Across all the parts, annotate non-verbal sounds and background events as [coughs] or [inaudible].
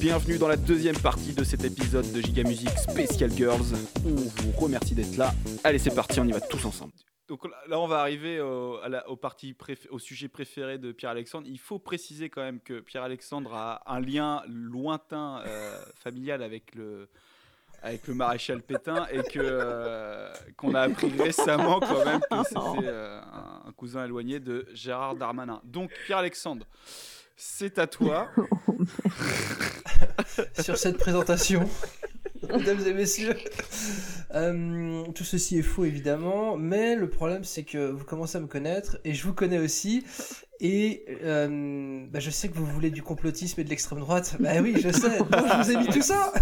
bienvenue dans la deuxième partie de cet épisode de Giga Music Special Girls. On vous remercie d'être là. Allez, c'est parti, on y va tous ensemble. Donc là, on va arriver au, à la- au parti préf- au sujet préféré de Pierre-Alexandre. Il faut préciser quand même que Pierre-Alexandre a un lien lointain euh, familial avec le, avec le maréchal Pétain et que euh, qu'on a appris récemment quand même que c'était euh, un, un cousin éloigné de Gérard Darmanin. Donc Pierre-Alexandre, c'est à toi. [laughs] [laughs] sur cette présentation. [laughs] Mesdames et messieurs, Euh, tout ceci est faux évidemment, mais le problème c'est que vous commencez à me connaître et je vous connais aussi. Et euh, bah, je sais que vous voulez du complotisme et de l'extrême droite. Bah oui, je sais. [laughs] Donc je vous ai mis tout ça.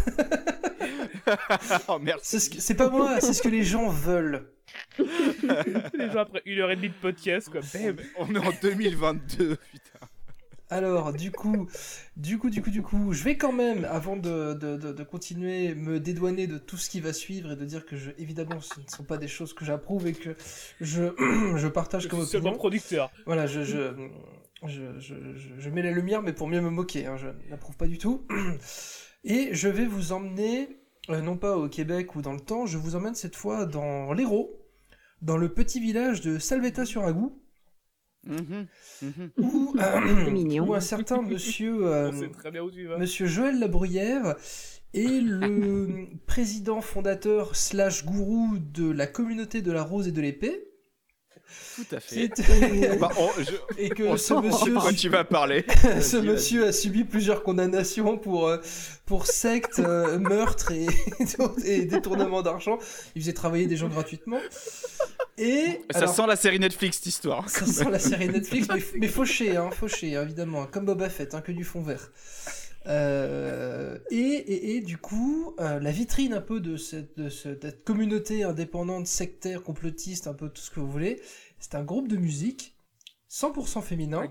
Oh, merci. C'est ce que- c'est pas moi, c'est ce que les gens veulent. Les gens après une heure et demie de podcast, quoi. Bam. On est en 2022, putain. Alors, du coup, du coup, du coup, du coup, je vais quand même, avant de, de, de, de continuer, me dédouaner de tout ce qui va suivre et de dire que, je, évidemment, ce ne sont pas des choses que j'approuve et que je, [clears throat] je partage Je comme suis opinion. producteur. Voilà, je mets la lumière, mais pour mieux me moquer, hein, je n'approuve pas du tout. [clears throat] Et je vais vous emmener, euh, non pas au Québec ou dans le temps, je vous emmène cette fois dans l'Hérault, dans le petit village de Salvetta-sur-Agou, Où, C'est mignon. où un certain monsieur... [laughs] euh, On sait très bien où tu vas. Monsieur Joël Labruyère est le [laughs] président fondateur slash gourou de la communauté de la rose et de l'épée. Tout à fait. C'est- [laughs] Bah, on- je- Et que on ce monsieur, quoi tu vas parler. [laughs] ce monsieur a subi plusieurs condamnations pour, euh, pour secte, euh, meurtre et, [laughs] et détournement d'argent. Il faisait travailler des gens gratuitement. Et Ça alors, sent la série Netflix, cette histoire. ça sent la série Netflix, mais, mais fauché, hein, fauché, hein, évidemment, comme Boba Fett, hein, que du fond vert. Euh, et, et, et du coup, euh, la vitrine un peu de cette, de ce- cette communauté indépendante, sectaire, complotiste, un peu tout ce que vous voulez, c'est un groupe de musique 100% féminin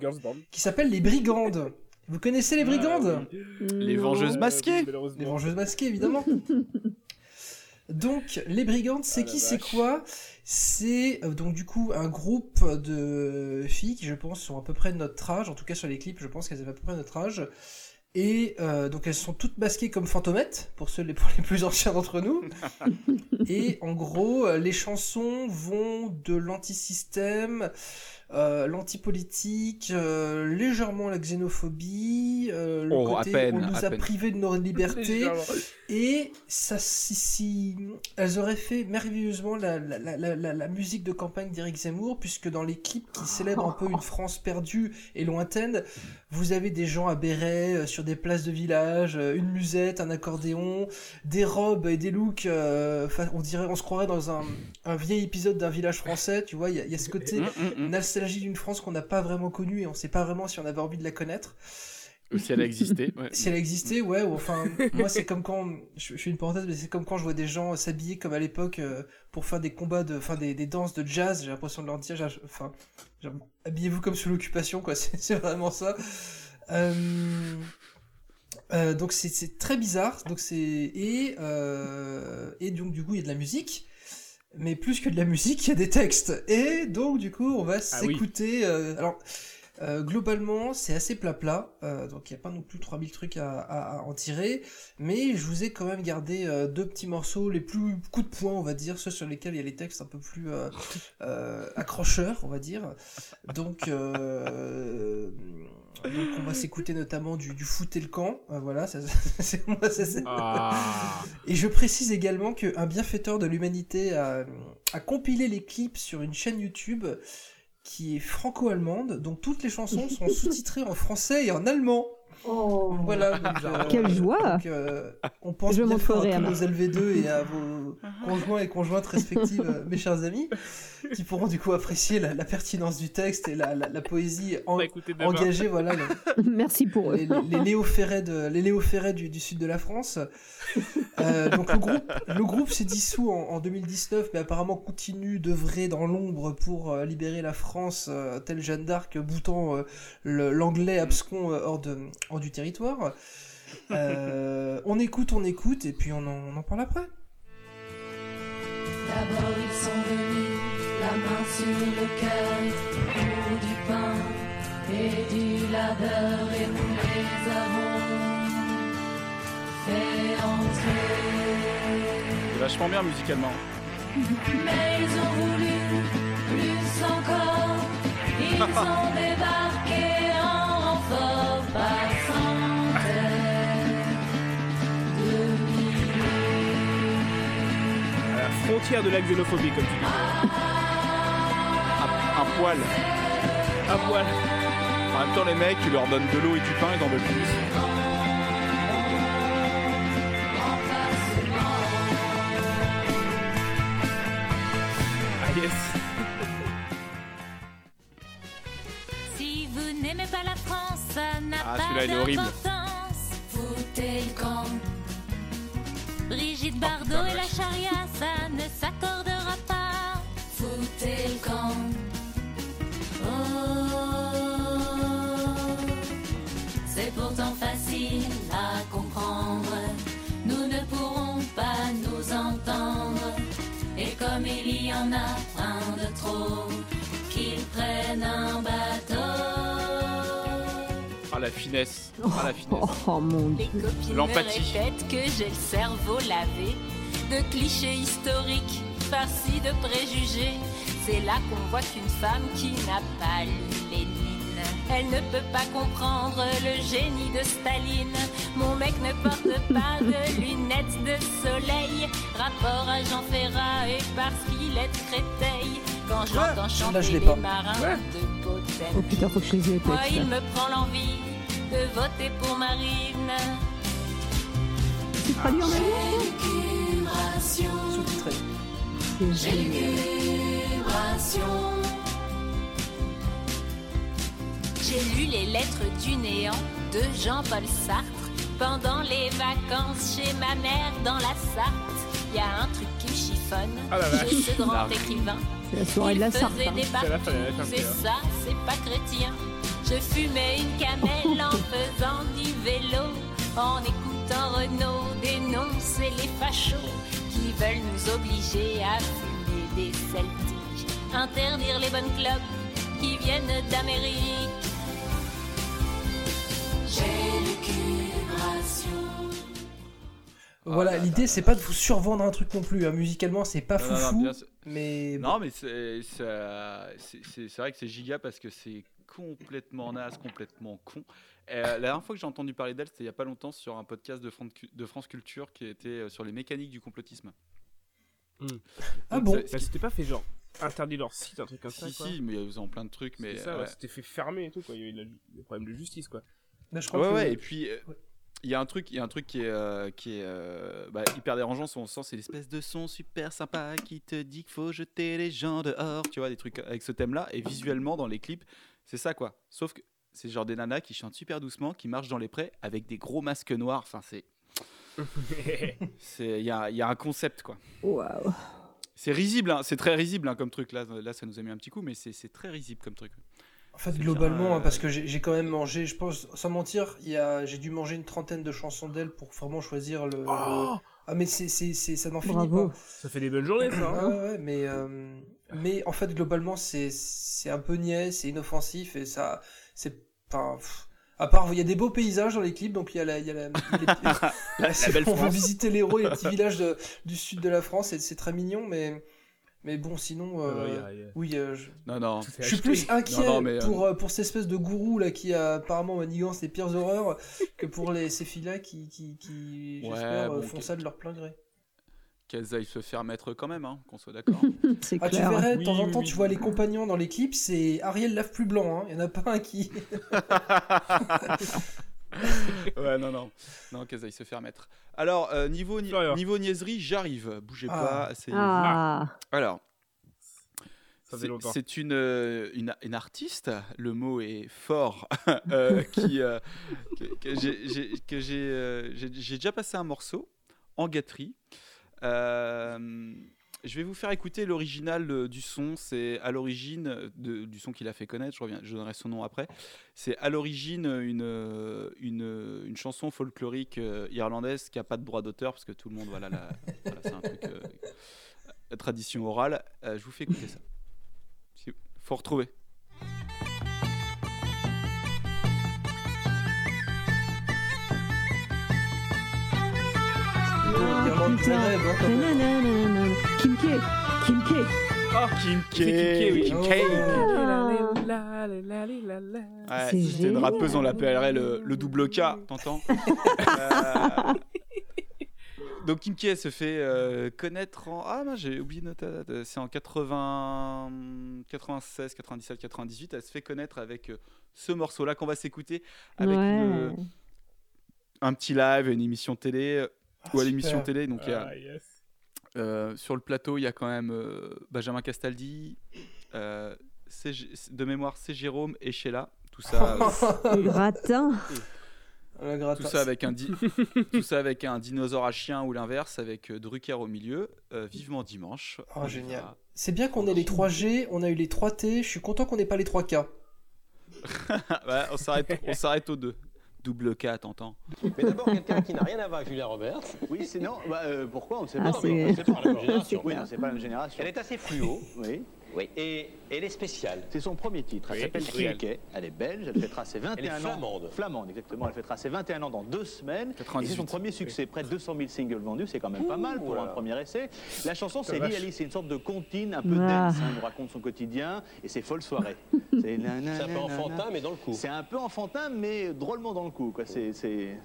qui s'appelle les Brigandes. Vous connaissez les Brigandes Les vengeuses masquées. Euh, malheureusement. Les vengeuses masquées, évidemment. [laughs] Donc, les Brigandes, c'est Ah, qui, c'est quoi? C'est euh, donc du coup un groupe de filles qui, je pense, sont à peu près de notre âge. En tout cas, sur les clips, je pense qu'elles avaient à peu près notre âge. Et euh, donc, elles sont toutes masquées comme fantomettes, pour ceux les, pour les plus anciens d'entre nous. [laughs] Et en gros, euh, les chansons vont de l'antisystème, euh, l'antipolitique, euh, légèrement la xénophobie, euh, le Oh, à côté peine, on nous à a privés de nos libertés. Et ça, si, si- elles auraient fait merveilleusement la, la, la, la, la- la musique de campagne d'Éric Zemmour, puisque dans les clips qui célèbrent un peu une France perdue et lointaine, vous avez des gens à béret euh, sur des places de village, euh, une musette, un accordéon, des robes et des looks. euh, on dirait, on se croirait dans un, un vieil épisode d'un village français. Tu vois, il y, a- il y a ce côté Mm, mm, mm. Nostalgie d'une France qu'on n'a pas vraiment connue et on sait pas vraiment si on avait envie de la connaître. Si elle a existé. ouais. [laughs] Si elle existait, ouais, ou enfin, moi c'est comme quand, je, je fais une parenthèse, mais c'est comme quand je vois des gens s'habiller comme à l'époque euh, pour faire des combats de, enfin des, des danses de jazz, j'ai l'impression de leur dire, enfin, habillez-vous comme sous l'occupation, quoi, [laughs] c'est vraiment ça. Euh, euh, donc c'est- très bizarre, donc c'est et et donc du coup il y a de la musique. Mais plus que de la musique, il y a des textes. Et donc, du coup, on va Ah oui. s'écouter. euh, alors, euh, globalement, c'est assez plat-plat, euh, donc il n'y a pas non plus 3000 trucs à, à- à en tirer, mais je vous ai quand même gardé euh, deux petits morceaux, les plus coups de poing, on va dire, ceux sur lesquels il y a les textes un peu plus euh, [laughs] euh, accrocheurs, on va dire. Donc, euh, donc on va s'écouter notamment du, du foot et le camp, voilà, ça, c'est moi, ça, c'est- Ah. et je précise également qu'un bienfaiteur de l'humanité a, a compilé les clips sur une chaîne YouTube qui est franco-allemande, dont toutes les chansons [laughs] sont sous-titrées en français et en allemand. Oh. Voilà. donc, euh, [laughs] Quelle joie donc, euh, On pense Je bien fort à tous nos LV2 et à vos [laughs] conjoints et conjointes respectives, euh, mes chers amis, qui pourront du coup apprécier la, la pertinence du texte et la, la- la poésie en- demain. engagée, voilà, le- Merci pour eux. les, les Léo Ferret, de, les Léo Ferret du, du sud de la France. Euh, donc le groupe, le groupe s'est dissous en, en 2019, mais apparemment continue d'œuvrer dans l'ombre pour euh, libérer la France, euh, tel Jeanne d'Arc boutant euh, l'anglais abscon hors, de, hors du territoire. On écoute, on écoute, et puis on en, parle après. D'abord ils sont venus, la main sur le cœur, du pain et du labeur, et vachement bien musicalement. Mais ils ont voulu plus encore. Ils [laughs] ont débarqué en renfort par centaines de milliers. À la frontière de la xénophobie, comme tu dis. Un, un poil. À poil. En même temps, les mecs, tu leur donnes de l'eau et du pain, ils en veulent plus. Ah, celui-là, il est horrible. Foutez le camp. Brigitte Bardot putain, et la charia, ça ne s'accordera pas. Foutez le camp. Oh, c'est pourtant facile à comprendre. Nous ne pourrons pas nous entendre. Et comme il y en a un de trop, qu'ils prennent un bateau. La finesse. Ah, la finesse. Oh, [laughs] oh, mon Les dieu. copines me L'empathie. répètent que j'ai le cerveau lavé de clichés historiques farcis de préjugés. C'est là qu'on voit qu'une femme qui n'a pas lu Lénine, elle ne peut pas comprendre le génie de Staline. Mon mec ne porte [laughs] pas de lunettes de soleil. Rapport à Jean Ferrat et parce qu'il est de Créteil. Quand j'entends je chanter l'ai les pas. marins Ouais. de Potem. Oh putain, faut que je les ai, Moi, il me prend l'envie de voter pour Marine. Tu traduis en allemand Sous-titré. C'est. J'ai lu les lettres du néant de Jean-Paul Sartre pendant les vacances chez ma mère dans la Sarthe. Il y a un truc qui me chiffonne Ah vache. chez ce grand écrivain. C'est la soirée de la Sarthe. hein. des C'est la fin, et ça, c'est pas chrétien. Je fumais une camelle en faisant du vélo, en écoutant Renault dénoncer les fachos qui veulent nous obliger à fumer des celtiques, interdire les bonnes clubs qui viennent d'Amérique. Voilà, là l'idée c'est pas de vous survendre un truc non plus. hein. Musicalement, c'est pas Non, non, bien mais Non, mais c'est- c'est vrai que c'est giga parce que c'est complètement naze, complètement con. Euh, la dernière fois que j'ai entendu parler d'elle, c'était il y a pas longtemps sur un podcast de, Fran- de France Culture qui était euh, sur les mécaniques du complotisme. ah Donc, bon. Ça s'était pas fait genre interdit leur site, un truc comme ça. Si, si, mais ils ont plein de trucs. Mais ça, ouais. ouais, c'était fait fermer et tout, quoi. Il y a eu de la- des problèmes de justice, quoi. Là, je crois Ouais, que ouais, et puis euh, Ouais. il y a un truc, il y a un truc qui est, euh, qui est euh, bah, hyper dérangeant, sur mon sens, c'est l'espèce de son super sympa qui te dit qu'il faut jeter les gens dehors, tu vois, des trucs avec ce thème-là, et visuellement dans les clips, c'est ça quoi. Sauf que c'est genre des nanas qui chantent super doucement, qui marchent dans les prés avec des gros masques noirs, enfin [laughs] c'est, il y a, il y a un concept quoi. Waouh. C'est risible, hein, c'est très risible hein, comme truc là, là ça nous a mis un petit coup, mais c'est, c'est très risible comme truc. En fait, globalement, bien, hein, euh, parce que j'ai quand même mangé, je pense, sans mentir, il y a, j'ai dû manger une trentaine de chansons d'elle pour vraiment choisir le. Oh Ah, mais c'est, c'est, c'est- ça n'en finit pas. ça fait des bonnes journées, ça. Hein ouais, ouais, mais, euh, mais en fait, globalement, c'est, c'est un peu niais, c'est inoffensif et ça, c'est. À part, il y a des beaux paysages dans les clips, donc il y a la, il y a la, [laughs] La, la belle on France. visiter l'héros et les petits [laughs] villages de- du sud de la France, et c'est très mignon, mais, mais bon, sinon, euh, oui, euh, je, Non, non. je suis plus inquiet Non, non, mais, euh, pour, euh, pour cette espèce de gourou là qui a apparemment manigance les pires horreurs que pour les, ces filles-là qui, qui, qui Ouais, j'espère, bon, font ça de leur plein gré. Qu'elles aillent se faire mettre quand même, hein, qu'on soit [laughs] d'accord. C'est Ah, tu clair. verrais, de Oui, temps en temps, oui. tu vois les compagnons dans les clips, c'est Ariel lave plus blanc, hein. il y en a pas un qui. [laughs] [laughs] ouais, non, non. Non, qu'elles aillent se faire mettre. Alors, euh, niveau, ni- Florian. niveau niaiserie, j'arrive. Bougez Ah. pas. c'est- Ah, Alors, Ça fait c'est- longtemps. c'est une, euh, une, une artiste, le mot est fort, euh, qui, euh, que, que j'ai- j'ai que j'ai euh, j'ai- j'ai déjà passé un morceau en gâterie. Euh, je vais vous faire écouter l'original euh, du son. C'est à l'origine euh, du son qu'il a fait connaître. Je reviens, je donnerai son nom après. C'est à l'origine une, une, chanson folklorique irlandaise qui a pas de droit d'auteur parce que tout le monde voilà, c'est un truc euh, tradition orale. Je vous fais écouter ça. Si- Faut retrouver. Kim K. Kim K. Kim K. C'est Kim K, oui. Kim Oh. K. Ah. Ouais, C'est si c'était une génial. rappeuse, on l'appellerait le, le double K, t'entends [laughs] Euh, Donc Kim K elle se fait euh, connaître en... Ah non, j'ai oublié notre date. C'est en 80... 96, 97, 98. Elle se fait connaître avec euh, ce morceau-là qu'on va s'écouter avec ouais. une- un petit live, une émission télé. Ah, ou à l'émission télé. Donc il y a, Ah, yes. euh, sur le plateau, il y a quand même euh, Benjamin Castaldi, euh, de mémoire, c'est Jérôme et Sheila. Tout ça, [laughs] euh, Le gratin. Tout ça avec un di- [laughs] tout ça avec un dinosaure à chien ou l'inverse, avec euh, Drucker au milieu. euh, vivement dimanche. Oh, On génial. va- C'est bien qu'on ait les 3G, on a eu les 3T, je suis content qu'on n'ait pas les 3K. [laughs] Ouais, on s'arrête, on s'arrête aux deux. Double K, t'entends Mais d'abord, quelqu'un qui n'a rien à voir avec Julia Roberts. Oui, sinon, bah, euh, pourquoi on ne sait Ah, pas. c'est- mais on sait pas. C'est pas la [laughs] même génération. Oui, non, c'est pas la même génération. Elle est assez fluo Oui. oui. et elle est spéciale. C'est son premier titre. Elle Oui, s'appelle oui. Kim K. Elle est belge. Elle fêtera ses 21 Elle est ans. flamande. Flamande, exactement. Elle fêtera ses 21 ans dans deux semaines. Et 98. c'est son premier succès. Près de 200 000 singles vendus. C'est quand même pas mal pour un premier essai. La chanson, c'est. Lee Ali. C'est une sorte de comptine un peu Ah. dance. hein. Elle nous raconte son quotidien et ses folles soirées. [laughs] C'est un peu enfantin, mais dans le coup. C'est un peu enfantin, mais drôlement dans le coup. quoi. C'est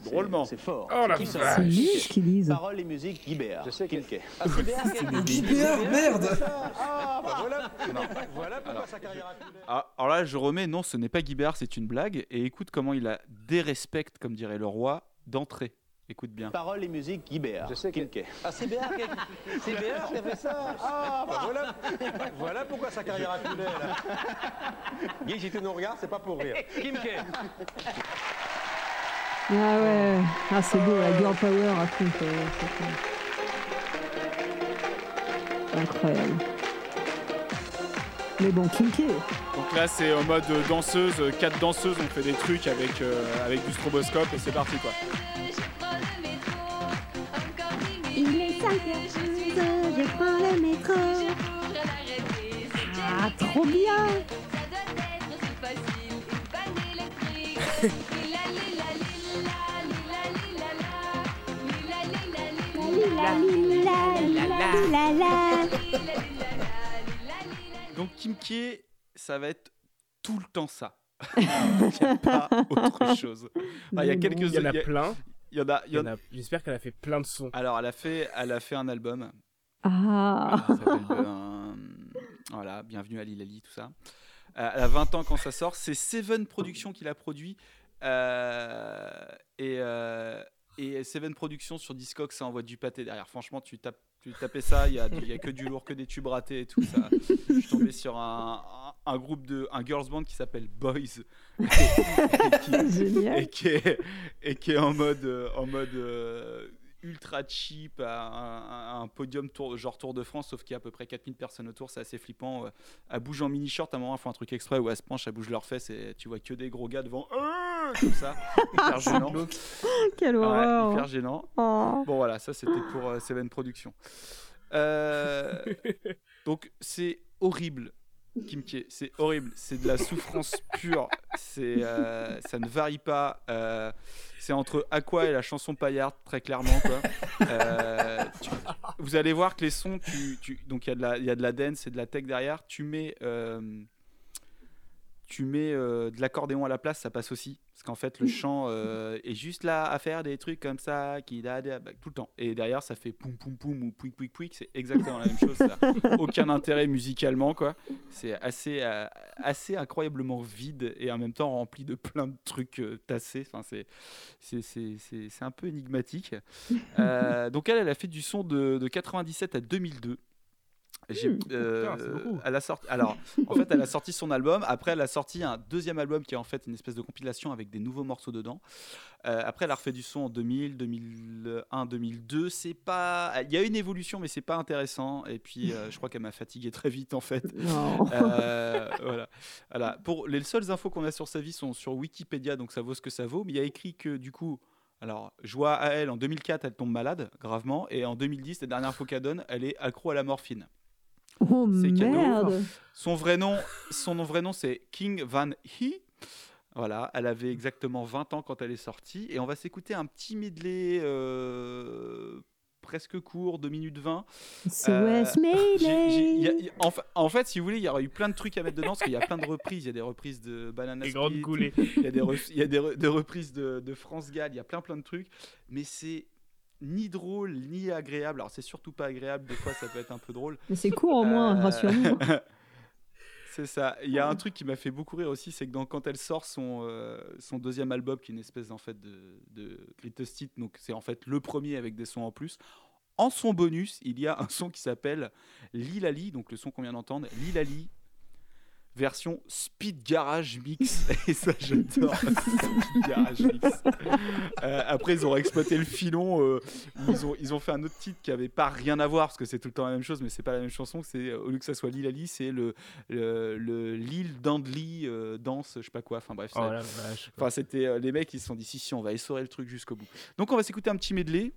Drôlement. C'est fort. Oh la. C'est lui qu'ils disent. Paroles et musique, Guy Béard. Je sais que- Kim K. Ah, Guy Béard, merde Ah, bah voilà, voilà pourquoi sa carrière a coulé. Ah, alors là, je remets, non, ce n'est pas Guibert, c'est une blague. Et écoute comment il la dérespecte, comme dirait le roi, d'entrée. Écoute bien. Paroles et musique, Guy Béard. Je sais que- Kim K. Ah, c'est Béard qui a... c'est Béard qui a fait ça Ah, bah voilà, voilà pourquoi sa carrière a coulé, là. [laughs] Guy, si tu nous regardes, c'est pas pour rire. Kim K. Ah ouais. Ah c'est beau, la girl power à fond. quoi. C'est Incroyable. Mais bon, Kim K. Donc là, c'est en mode euh, danseuse, euh, quatre danseuses, on fait des trucs avec, euh, avec du stroboscope et c'est parti quoi. Il est 5 je prends le métro. Ah, trop bien Donc Kim K, ça va être tout le temps ça. [laughs] Il n'y a pas autre chose. Il y a quelques. Il y en a il y a- plein. il y en a- il Il y y en en a- J'espère qu'elle a fait plein de sons. Alors, elle a fait, elle a fait un album. Ah, Ça s'appelle, euh, voilà, bienvenue à Lilali, tout ça. Euh, elle a 20 ans quand ça sort. C'est Seven Productions qui l'a produit. Euh, et, euh, et Seven Productions sur Discogs, ça envoie du pâté derrière. Franchement, tu tapes. Tu tapais ça, il y, a il a que du lourd, que des tubes ratés et tout ça. Je suis tombé sur un, un, un groupe de un girls band qui s'appelle Boys et, qui, génial. et qui est, et qui est en mode, en mode euh, ultra cheap, à un, à un podium tour, genre Tour de France, sauf qu'il y a à peu près 4000 personnes autour, c'est assez flippant. euh. Elle bouge en mini-short, à un moment, elle fait un truc exprès où elle se penche, elle bouge leurs fesses et tu vois que des gros gars devant, comme ça, [laughs] hyper gênant. Quelle Ouais, horreur. hyper gênant. Oh. Bon voilà, ça c'était pour euh, Seven Productions. Euh, donc c'est horrible, Kim K, c'est horrible, c'est de la souffrance pure, c'est, euh, ça ne varie pas, euh, c'est entre Aqua et la chanson paillarde très clairement quoi. Euh, tu- vous allez voir que les sons, tu, tu- donc il y, a de la- il y a de la dance et de la tech derrière, tu mets, euh, tu mets euh, de l'accordéon à la place, ça passe aussi. Parce qu'en fait, le chant euh, est juste là à faire des trucs comme ça, qui da, da, bah, tout le temps. Et derrière, ça fait poum poum poum ou pouic pouic pouic, c'est exactement la même chose. Ça [laughs] aucun intérêt musicalement, quoi. C'est assez, euh, assez incroyablement vide et en même temps rempli de plein de trucs tassés. Enfin, c'est, c'est, c'est, c'est, c'est un peu énigmatique. [laughs] Donc elle, elle a fait du son de, de 97 à 2002. J'ai, Hmm. euh, Putain, c'est beaucoup. elle a sorti, alors, en fait, elle a sorti son album. Après, elle a sorti un deuxième album qui est en fait une espèce de compilation avec des nouveaux morceaux dedans. Euh, après, elle a refait du son en 2000, 2001, 2002. C'est pas, il y a une évolution, mais c'est pas intéressant. Et puis, euh, je crois qu'elle m'a fatigué très vite en fait. Euh, voilà. Pour les seules infos qu'on a sur sa vie sont sur Wikipédia, donc ça vaut ce que ça vaut. Mais il y a écrit que du coup, alors joie à elle, en 2004, elle tombe malade gravement, et en 2010, la dernière fois qu'elle donne, elle est accro à la morphine. Oh C'est cadeau. merde. Son vrai nom, son nom vrai nom, c'est King Van He. Voilà, elle avait exactement 20 ans quand elle est sortie, et on va s'écouter un petit medley euh, presque court, 2 minutes 20. So Euh, a- a- en, fa- en fait, si vous voulez, il y aurait eu plein de trucs à mettre dedans parce qu'il y a plein de reprises. Il y a des reprises de Banana Split, coulées. il y a des, re- il y a des, re- des reprises de, de France Gall, il y a plein plein de trucs, mais c'est ni drôle ni agréable. Alors c'est surtout pas agréable, des fois ça peut être un peu drôle. Mais c'est court au moins, Euh, rassure-nous. [laughs] C'est ça. Il y a un truc qui m'a fait beaucoup rire aussi, c'est que dans- quand elle sort son, euh, son deuxième album, qui est une espèce en fait de, de greatest hit, donc c'est en fait le premier avec des sons en plus. En son bonus, il y a un son qui s'appelle Lilali, donc le son qu'on vient d'entendre, Lilali, version Speed Garage Mix. [laughs] Et ça, j'adore. [laughs] Speed Garage Mix. Euh, après, ils ont exploité le filon. euh, ils, ont, ils ont fait un autre titre qui avait pas rien à voir, parce que c'est tout le temps la même chose, mais c'est pas la même chanson. C'est, euh, au lieu que ça soit Lilali, c'est le, le, le Lil Dandly euh, danse, je sais pas quoi. Enfin bref. Oh. Enfin, c'était les mecs, ils se sont dit si, si, on va essorer le truc jusqu'au bout. Donc, on va s'écouter un petit medley.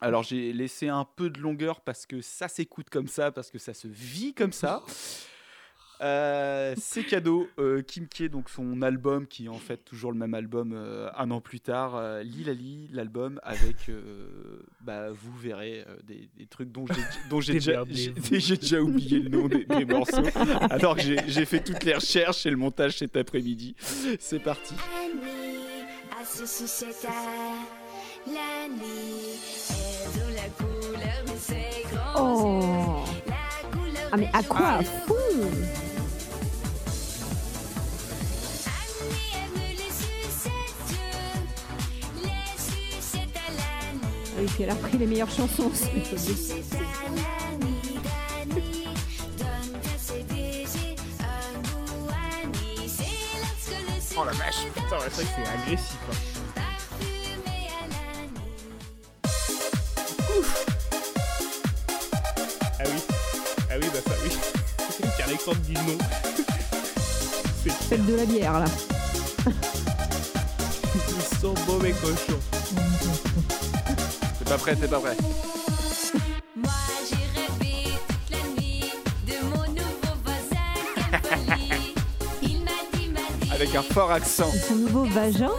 Alors, j'ai laissé un peu de longueur parce que ça s'écoute comme ça, parce que ça se vit comme ça. Euh, c'est cadeau. Euh, Kim K, donc son album, qui est en fait toujours le même album euh, un an plus tard, euh, Lilali, l'album avec, euh, bah, vous verrez euh, des, des trucs dont j'ai dont j'ai déjà, j'ai Démerdez-vous. j'ai déjà oublié le nom des, des [laughs] morceaux, alors que j'ai j'ai fait toutes les recherches et le montage cet après-midi. C'est parti. Oh Ah mais à quoi à jours. fond Oui, puis elle a repris les meilleures chansons c'est Oh la vache. Putain, c'est vrai que c'est agressif. hein. Ah oui. Ah oui, bah ça oui. Qu'Alexandre dit non. [laughs] c'est Faites de la bière là. Ils sont mauvais cochons. C'est pas prêt, c'est pas prêt. Moi j'ai rêvé toute la nuit de mon nouveau voisin. Il m'a dit, m'a dit Avec un fort accent. Son nouveau vagin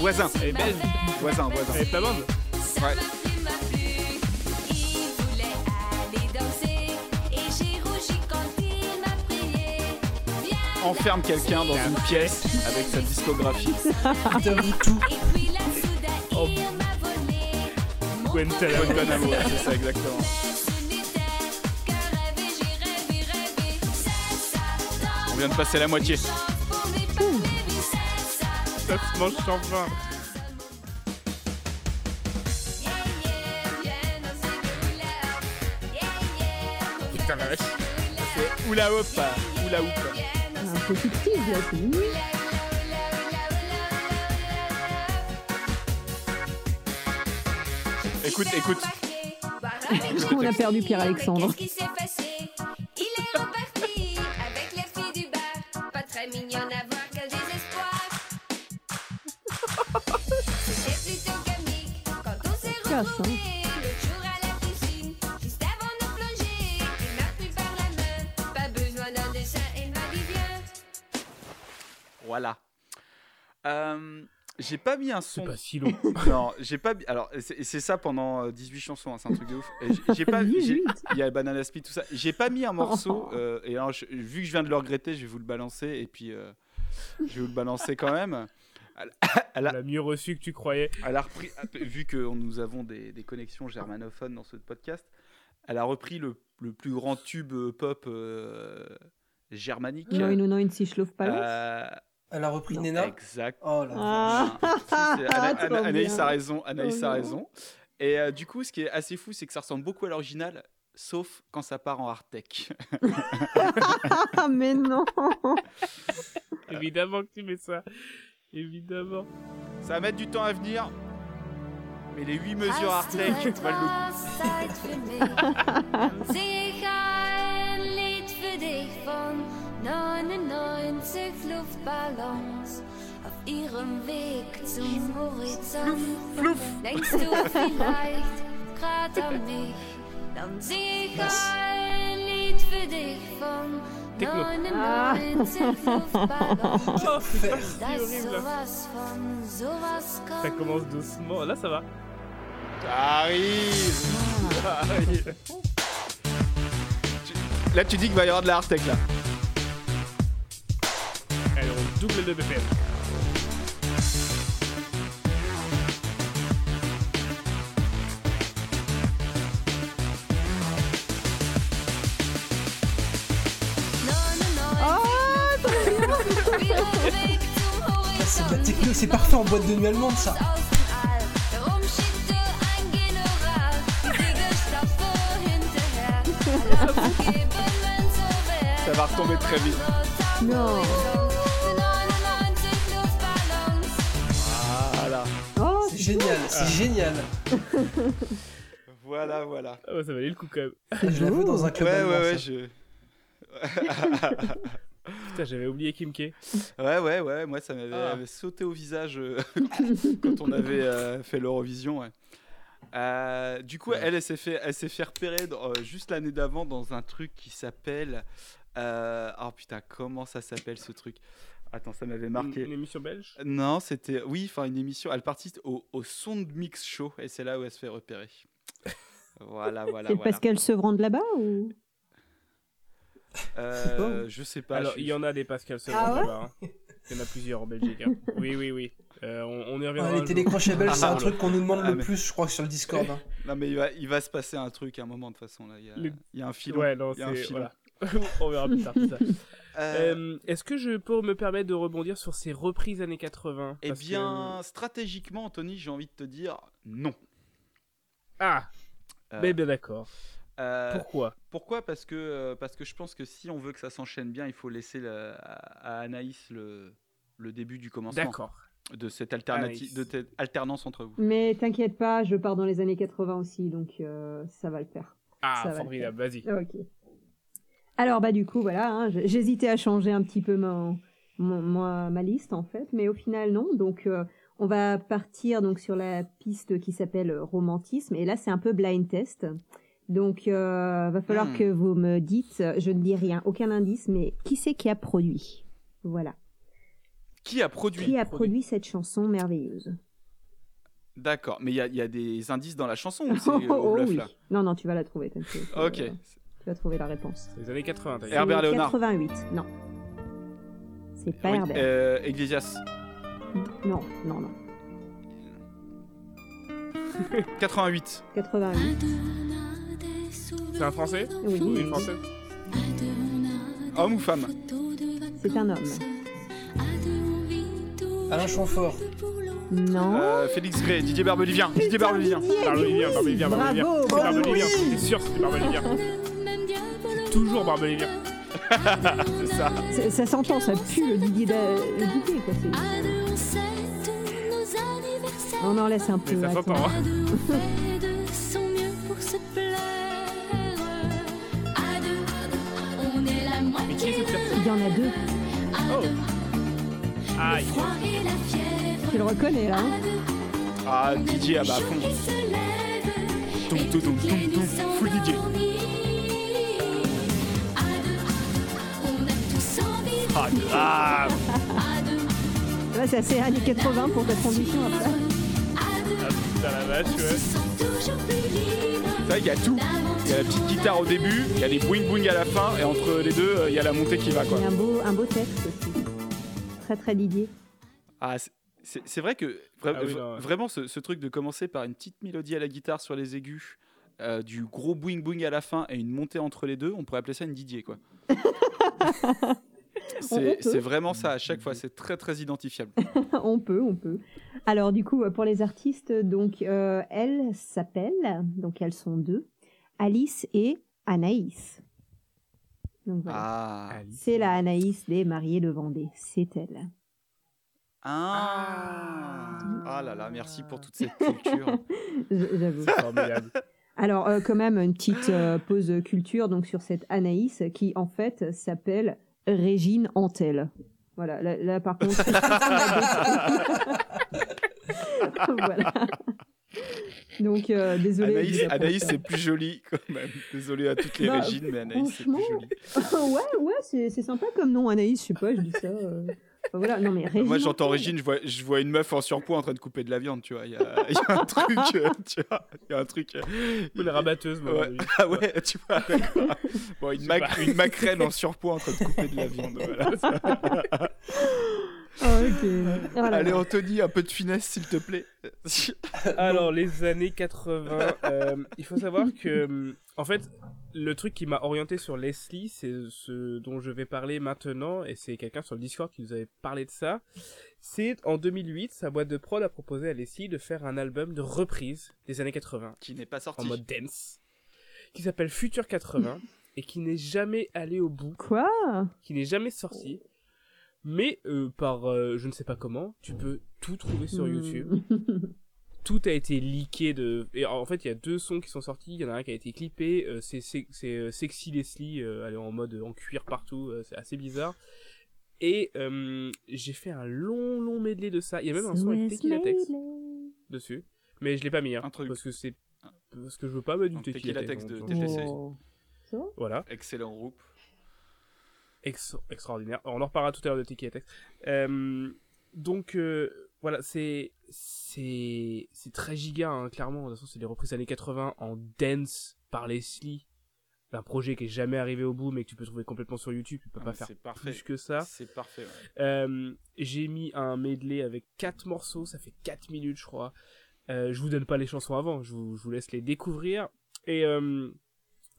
Voisin. Elle est belge. Voisin, voisin. Elle est flamande. Ouais. Enferme quelqu'un dans une pièce avec sa discographie. T'avoues [laughs] tout. Guantanamo. Guantanamo, c'est ça exactement. On vient de passer la moitié. ça. Se mange sans fin. Putain la vache. C'est oula hop, oula hop. Un peu fictive là, c'est Écoute, écoute. Du [laughs] coup, on a perdu Pierre-Alexandre. J'ai pas mis un C'est son. pas si long. [laughs] Non, j'ai pas. mis- Alors, c'est c'est ça pendant euh, 18 chansons, hein, c'est un truc de ouf. J'ai- pas. Il y a Banana Split, tout ça. J'ai pas mis un [laughs] morceau. euh, et alors, je- vu que je viens de le regretter, je vais vous le balancer. Et puis, euh, je vais vous le balancer quand même. Elle, [laughs] elle a, Elle a mieux reçu que tu croyais. elle a repris, vu que nous avons des, des connexions germanophones dans ce podcast, elle a repris le, le plus grand tube euh, pop euh, germanique. Non, non, non, là. Elle a repris Non. Nena. exact. Oh la Ah. [laughs] Ana- [laughs] Ana- Anaïs a raison. Anaïs a bien. raison. Et euh, du coup, ce qui est assez fou, c'est que ça ressemble beaucoup à l'original, sauf quand ça part en hard tech. [laughs] Ah, mais non Évidemment que tu mets ça. Évidemment. Ça va mettre du temps à venir, mais les 8 mesures hard tech valent le coup. Zeit für mich. Sich ein Lied für dich von 99 Luftballons auf ihrem Weg zum Horizont. Denkst du vielleicht an mich? Dann sing ich ein Lied für dich von Techno. 99 Luftballons. Oh, c'est pas si Da ist horrible. sowas von sowas Ça commence doucement. Là, ça va. Arrive. Tu- [laughs] Là, tu dis qu'il va y avoir de la hard tech là. Ah, c'est de la techno, c'est parfait en boîte de nuit allemande ça. [laughs] Ça va retomber très vite. Non. Génial, c'est génial. [laughs] Voilà, voilà. Ah ouais, ça valait le coup quand même. Je la veux dans un Ouais, club ouais, allemand, ouais, ça. je. [laughs] Putain, j'avais oublié Kimke. Ouais, ouais, ouais, moi ça m'avait Ah. sauté au visage euh, [laughs] quand on avait euh, fait l'Eurovision. ouais. Euh, du coup, elle, elle s'est fait, elle s'est fait repérer dans- euh, juste l'année d'avant dans un truc qui s'appelle. euh, Oh putain, comment ça s'appelle ce truc? Attends, ça m'avait Une, marqué. une émission belge? Non, c'était. Oui, enfin une émission. Elle participe au, au Sound Mix Show et c'est là où elle se fait repérer. [laughs] Voilà, voilà, c'est voilà. parce qu'elle se rend de là-bas ou? Euh, je sais pas. Alors, je- il y en a des Pascal Sevran Ah ouais là-bas. hein. Il y en a plusieurs en Belgique. hein. [laughs] Oui, oui, oui. Euh, on, on y reviendra. Ouais, un les télécrochets belges, c'est Ah, un truc qu'on nous demande ah, le mais- plus, je crois, sur le Discord. hein. [laughs] Non, mais il va, il va se passer un truc à un moment de toute façon. Là. Il, y a, Le- il y a un filon. Ouais, non, c'est. Voilà. on verra plus tard. ça. Euh, Euh, Est-ce que je peux me permettre de rebondir sur ces reprises années 80 Eh que- bien, stratégiquement, Anthony, j'ai envie de te dire non. Ah Euh, Mais bien d'accord. euh, Pourquoi? Pourquoi? Parce que, parce que je pense que si on veut que ça s'enchaîne bien, il faut laisser le- à, à Anaïs le, le début du commencement D'accord. de cette alternative, Anaïs. de cette alternance entre vous. Mais t'inquiète pas, je pars dans les années 80 aussi, donc euh, ça va le faire. Ah, Ça formidable, vas-y. Ok. Alors bah du coup voilà, hein, j'hésitais à changer un petit peu ma liste en fait, mais au final non. Donc euh, on va partir donc sur la piste qui s'appelle euh, romantisme et là c'est un peu blind test. Donc euh, va falloir Hmm. que vous me dites, je ne dis rien, aucun indice, mais qui c'est qui a produit? Voilà. Qui a produit? Qui a produit cette chanson merveilleuse? D'accord, mais il y a, il y a des indices dans la chanson ou [laughs] c'est Oh, oh, oui. là? Non non, tu vas la trouver. Ok. Tu vas trouver la réponse. C'est les années 80, t'as dit. Herbert Léonard. 88. Non. C'est pas Oui, Herbert. euh, Iglesias. Non, non, non. [laughs] 88. 88. C'est un français? Oui. Ou une française? Homme ou femme? C'est un homme. Alain Chamfort. Non. Euh, Félix Gray, Didier Barbelivien. Didier Barbelivien. Barbelivien, Barbelivien, Barbelivien. Bravo, C'est Barbelivien, oui. c'est sûr, c'est Barbelivien. Toujours Barbelivien. [laughs] C'est ça. Ça, ça s'entend, ça pue le Didier, da- le Didier quoi. c'est- Non, non, laisse un peu. Mais ça hein. [laughs] Il y en a deux. Oh Aïe Tu le reconnais là. hein Ah, Didier, ah bah à fond. Toum, toum, toum, toum, toum. Full Didier. Ah. Là, c'est assez années 80 pour ta transition après. Ah putain la vache, ouais. C'est vrai qu'il y a tout. Il y a la petite guitare au début, il y a les boing boing à la fin, et entre les deux, euh, il y a la montée qui va quoi. Et un beau, un beau texte aussi. Très très Didier. Ah, c'est- vrai que vra- Ah oui, vra- non, ouais. vraiment ce, ce truc de commencer par une petite mélodie à la guitare sur les aigus, euh, du gros boing boing à la fin et une montée entre les deux, on pourrait appeler ça une Didier quoi. [laughs] [laughs] C'est vraiment ça à chaque fois, c'est très très identifiable. [laughs] on peut, on peut. Alors du coup, pour les artistes, donc euh, elles s'appellent, donc elles sont deux, Alice et Anaïs. Donc voilà. Ah. C'est la Anaïs des mariés de Vendée, c'est elle. Ah. Ah là là, merci pour toute cette culture. [laughs] J'avoue. C'est formidable. Alors euh, quand même une petite euh, pause culture donc sur cette Anaïs qui en fait s'appelle Régine Antel. Voilà, là, là, par contre. [laughs] voilà. Donc euh, désolé. Anaïs, Anaïs c'est plus joli quand même. Désolé à toutes les Bah, régines, mais Anaïs c'est plus franchement, joli. [laughs] ouais, ouais, c'est c'est sympa comme nom Anaïs, je sais pas, je dis ça. euh. Voilà, non mais Moi, j'entends. Régine, je vois, je vois une meuf en surpoids en train de couper de la viande, tu vois. Il y a, [laughs] il y a un truc, tu vois. Il y a un truc. euh, Une rabatteuse, moi. Ouais. [laughs] Ah ouais, tu vois, d'accord. Bon, une, pas. une macarène en surpoids en train de couper de la viande. Voilà. [laughs] Ah. Voilà. Allez, Anthony, un peu de finesse, s'il te plaît. Alors, les années 80, euh, il faut savoir que, en fait, le truc qui m'a orienté sur Leslie, c'est ce dont je vais parler maintenant, et c'est quelqu'un sur le Discord qui nous avait parlé de ça. C'est en 2008, sa boîte de prod a proposé à Leslie de faire un album de reprise des années 80, Qui n'est pas en sorti. mode dance, qui s'appelle Future 80, [laughs] et qui n'est jamais allé au bout, Quoi? Qui n'est jamais sorti. Mais euh, par euh, je ne sais pas comment, tu peux tout trouver sur Hmm. YouTube [laughs] tout a été leaké de et en fait il y a deux sons qui sont sortis il y en a un qui a été clippé euh, c'est c'est euh, sexy Leslie euh, elle est en mode en cuir partout euh, c'est assez bizarre et euh, j'ai fait un long long medley de ça il y a même un son avec Tequila Tex dessus mais je l'ai pas mis hein, Un truc. parce que c'est parce que je veux pas mettre du Donc, Tequila, Tequila Tex de TTC. Oh. Voilà Excellent groupe. Ex- extraordinaire. On en reparlera tout à l'heure de et Tex. Euh, donc euh, voilà, c'est c'est c'est très giga hein, clairement. De toute façon, c'est des reprises années 80 en dance par Leslie. Un projet qui est jamais arrivé au bout, mais que tu peux trouver complètement sur YouTube. Tu peux Ah, pas faire parfait. plus que ça. C'est parfait. ouais. Euh, J'ai mis un medley avec quatre morceaux, ça fait 4 minutes, je crois. Euh, je vous donne pas les chansons avant, je vous, je vous laisse les découvrir. Et euh,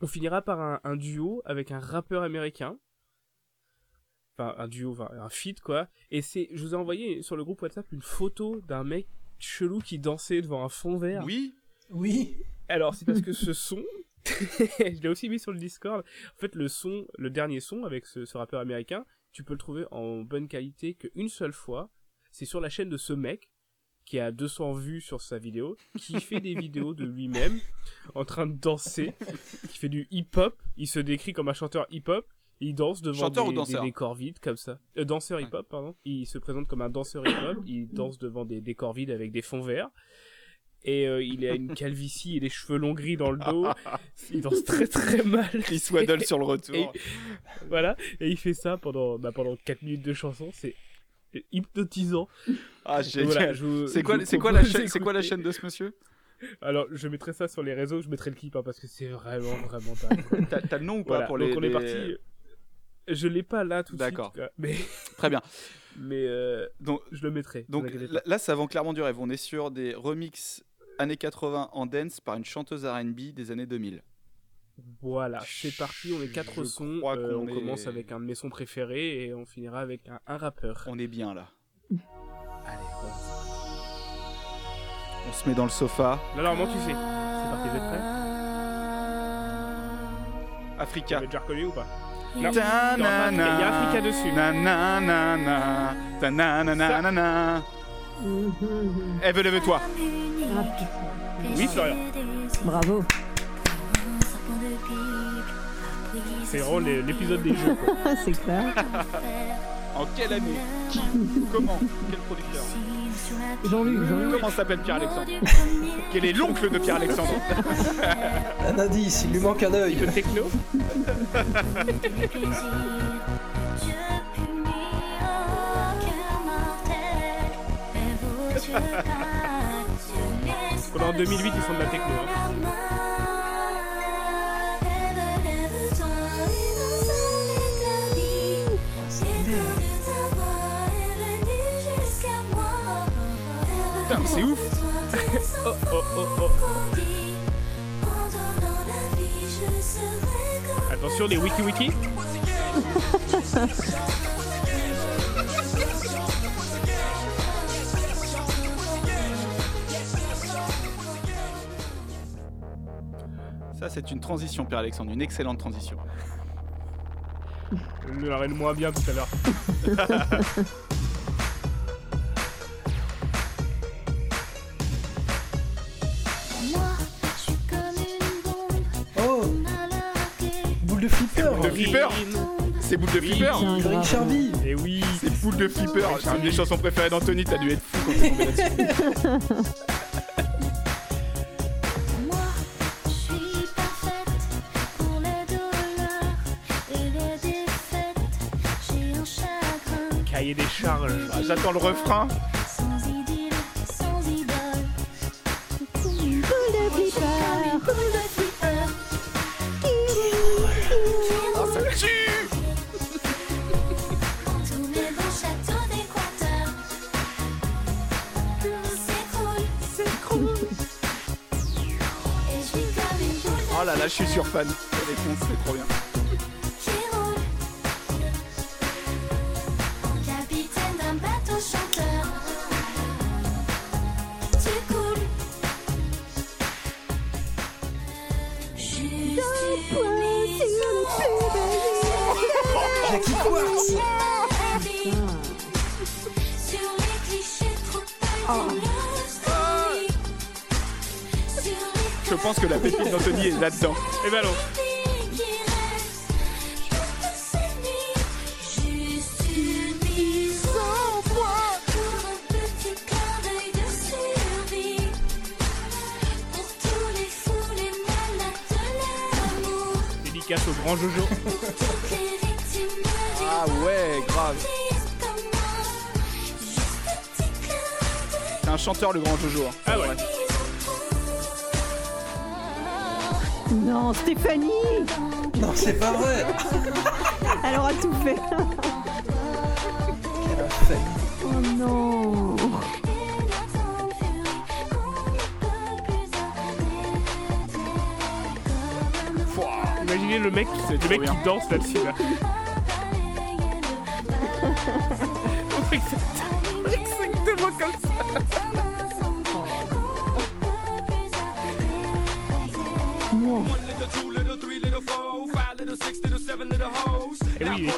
on finira par un, un duo avec un rappeur américain. Enfin, un duo, enfin, un feat, quoi. Et c'est, je vous ai envoyé sur le groupe WhatsApp une photo d'un mec chelou qui dansait devant un fond vert. Oui, Oui. Alors, c'est parce que [laughs] ce son, [laughs] je l'ai aussi mis sur le Discord. En fait, le son, le dernier son avec ce, ce rappeur américain, tu peux le trouver en bonne qualité qu'une seule fois. C'est sur la chaîne de ce mec qui a 200 vues sur sa vidéo, qui [laughs] fait des vidéos de lui-même en train de danser, qui fait du hip-hop. Il se décrit comme un chanteur hip-hop. Il danse devant Chanteur des, ou danseur des décors vides comme ça. Euh, danseur hip-hop, pardon. Il se présente comme un danseur hip-hop. [coughs] Il danse devant des décors vides avec des fonds verts. Et euh, il a une calvitie et des cheveux longs gris dans le dos. [laughs] Il danse très très mal. Chris Waddle sur le retour. Et- voilà. Et il fait ça pendant, bah, pendant 4 minutes de chanson. C'est hypnotisant. Ah, Donc génial. voilà, C'est quoi, quoi la chaîne, quoi la chaîne de ce monsieur? Alors, je mettrai ça sur les réseaux. Je mettrai le clip hein, parce que c'est vraiment vraiment dingue. [laughs] T'as le nom ou pas Voilà, pour donc les on est les- parti. Je l'ai pas là tout de suite. D'accord. Mais, [laughs] Très bien. [laughs] mais euh, Donc, je le mettrai. donc là, ça vend clairement du rêve. On est sur des remixes années 80 en dance par une chanteuse R&B des années 2000. Voilà, c'est parti. On est quatre Je sons. euh, on est- commence avec un de mes sons préférés et on finira avec un, un rappeur. On est bien là. [laughs] Allez. On se met dans le sofa. Là, normalement, tu sais. C'est parti, vous êtes prêts? Africa. avez déjà reconnu ou pas? Non. Il y a na. Africa dessus. Na na na na. Ta na na na na na. Mhm. Eve, lève-toi. Oui, Florian. Bravo. C'est vraiment les- l'épisode des jeux. [laughs] C'est clair. En quelle année? Qui Comment? Quel producteur? Jean-Luc, Jean-Luc. Comment s'appelle Pierre-Alexandre [laughs] Quel est l'oncle de Pierre-Alexandre [laughs] Un indice, il lui manque un œil. Le techno On est en 2008, ils font de la techno. hein. Oh, oh, oh, oh. Attention, les wiki wiki. Ça, c'est une transition, Pierre-Alexandre, une excellente transition. Je l'aurais moins bien tout à l'heure. [laughs] flipper. C'est boule de flipper. Greg. Charby Et oui, C'est boule de flipper. C'est une des chansons préférées d'Anthony, t'as dû être fou quand t'es tombé là-dessus. il y a des charges. Ah, J'attends le refrain. Oh là là, je suis sur fan. Les cons, c'est trop bien. qui roule. Pense que la pépite d'Anthony est là-dedans. Et ben non. Juste une mise en point Pour un petit clin d'œil de survie Pour tous les fous, les malades de l'amour Dédicace au grand Jojo. Toutes les victimes de Ah ouais, grave. C'est un chanteur, le grand Jojo. hein. Ah ouais. Non, Stéphanie Non, c'est pas vrai [laughs] Elle aura tout fait. Quelle affaire. Oh non Imaginez le mec, le mec qui danse là-dessus là. [laughs] [laughs]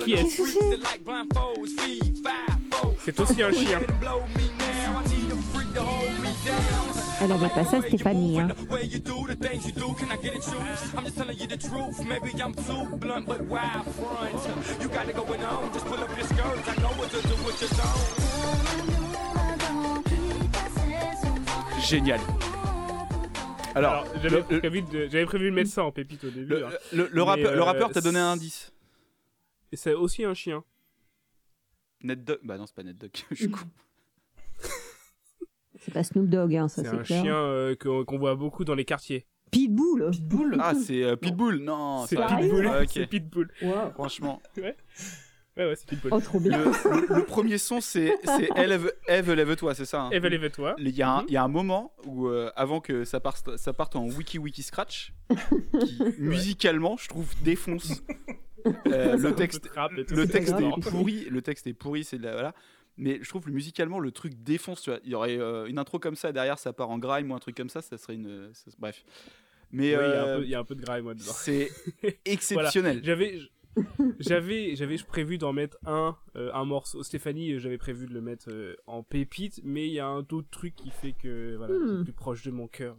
qui est-ce? C'est aussi un chien. Elle avait pas ça, Stéphanie. Hein. Génial. Alors, Alors, j'avais prévu, prévu de mettre ça en pépite au début. le, hein. le- le rappeur, le euh, rappeur t'a donné un indice. Et c'est aussi un chien. Net Dog. Bah non, c'est pas Net Dog. [laughs] Je suis con. C'est pas Snoop Dogg, hein, ça C'est c'est un clair. chien euh, qu'on qu'on voit beaucoup dans les quartiers. Pitbull Pitbull? Ah, c'est euh, Pitbull. Non, C'est ça- Pitbull. Ah, ok. [laughs] C'est Pitbull. Wow. Franchement. Ouais, ouais, c'est Pitbull. Oh, trop bien. Le, premier son, c'est c'est [laughs] Eve, Eve, lève-toi, c'est ça hein Eve, lève-toi. Il y, a un, Mhm. il y a un moment où, euh, avant que ça parte, ça parte en wiki wiki scratch, [laughs] qui musicalement, je trouve, défonce. Euh, [laughs] le texte, tout, le c'est texte grave. est pourri, le texte est pourri, c'est de la, voilà. Mais je trouve que musicalement, le truc défonce. Tu vois. Il y aurait euh, une intro comme ça derrière, ça part en grime ou un truc comme ça, ça serait une. ça- bref. Mais il y a un euh, peu- il y, a un peu de grime c'est exceptionnel. J'avais, j'avais, j'avais prévu d'en mettre un, euh, un morceau. Stéphanie, euh, j'avais prévu de le mettre euh, en pépite, mais il y a un autre truc qui fait que voilà, Hmm. c'est plus proche de mon cœur.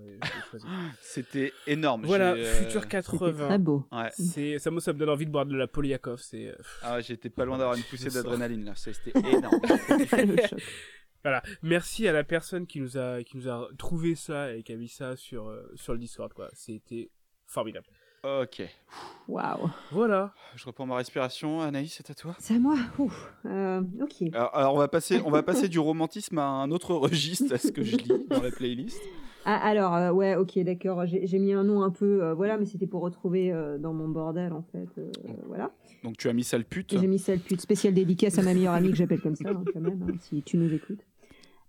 C'était énorme. voilà, euh, futur C'était très 80. beau. Ouais. C'est, ça me, ça me donne envie de boire de la Polyakov. C'est, Ah ouais, j'étais pas loin d'avoir une poussée d'adrénaline là. C'était énorme. [laughs] Le [laughs] choc. voilà. Merci à la personne qui nous a, qui nous a trouvé ça et qui a mis ça sur, euh, sur le Discord. Quoi. C'était formidable. Ok. Waouh. Voilà. Je reprends ma respiration. Anaïs, c'est à toi. C'est à moi Ouf. Euh, Ok. Alors, alors, on va passer, on va passer du romantisme à un autre registre, à ce que je lis dans la playlist. Ah, alors, euh, ouais, ok, d'accord. J'ai mis un nom un peu, euh, voilà, mais c'était pour retrouver euh, dans mon bordel, en fait. euh, voilà. Donc tu as mis sale pute. J'ai mis sale pute, spéciale dédicace à ma meilleure amie que j'appelle comme ça, hein, quand même, hein, si tu nous écoutes.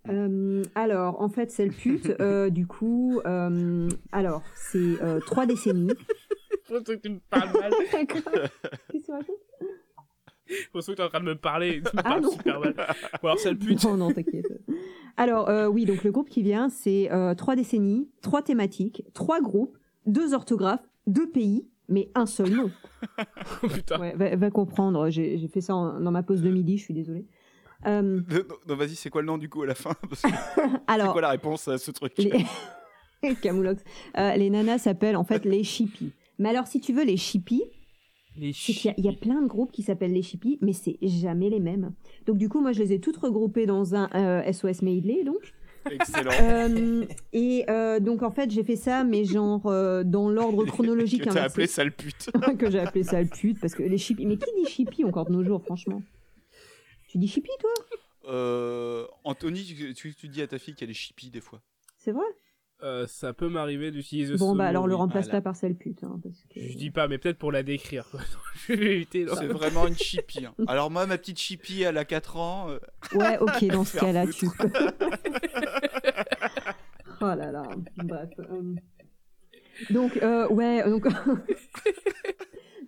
Euh, alors, en fait, sale pute, euh, du coup, euh, alors, c'est euh, trois décennies. Je pense que tu me parles mal. [laughs] [laughs] Qu'est-ce que tu racontes? Pense que tu es en train de me parler. Tu me Ah, parles non. super mal. Bon, alors, sale pute. Non, non, t'inquiète. Alors, euh, oui, donc le groupe qui vient, c'est euh, trois décennies, trois thématiques, trois groupes, deux orthographes, deux pays, mais un seul nom. [laughs] Oh, putain. Ouais, va, va comprendre, j'ai fait ça en- dans ma pause de midi, je suis désolée. Euh, Non, non, vas-y, c'est quoi le nom du coup à la fin? Parce que C'est quoi la réponse à ce truc? Les... Camoulox. Euh, les nanas s'appellent en fait les chippies. Mais alors, si tu veux, les chippies, Les y il y, a plein de groupes qui s'appellent les chippies, mais c'est jamais les mêmes. Donc, du coup, moi, je les ai toutes regroupées dans un euh, SOS Medley, donc. Excellent. Euh, et euh, donc, en fait, j'ai fait ça, mais genre euh, dans l'ordre chronologique [laughs] que t'as inversé. appelé sale pute. [laughs] que j'ai appelé ça le pute, parce que les chippies. Mais qui dit chippies encore de nos jours, franchement? Tu dis chippie, toi? Euh, Anthony, tu, tu, tu dis à ta fille qu'elle est chippie des fois. C'est vrai? Euh, ça peut m'arriver d'utiliser ce Bon, bah alors le remplace Voilà. pas par sale pute. Hein, parce que... Je dis pas, mais peut-être pour la décrire. quoi. [laughs] je vais éviter. non. C'est vraiment une chippie. hein. [laughs] Alors moi, ma petite chippie, elle a 4 ans. euh, Ouais, ok, [laughs] dans ce cas-là, tu. oh là là, bref. euh. Donc, euh, ouais, donc.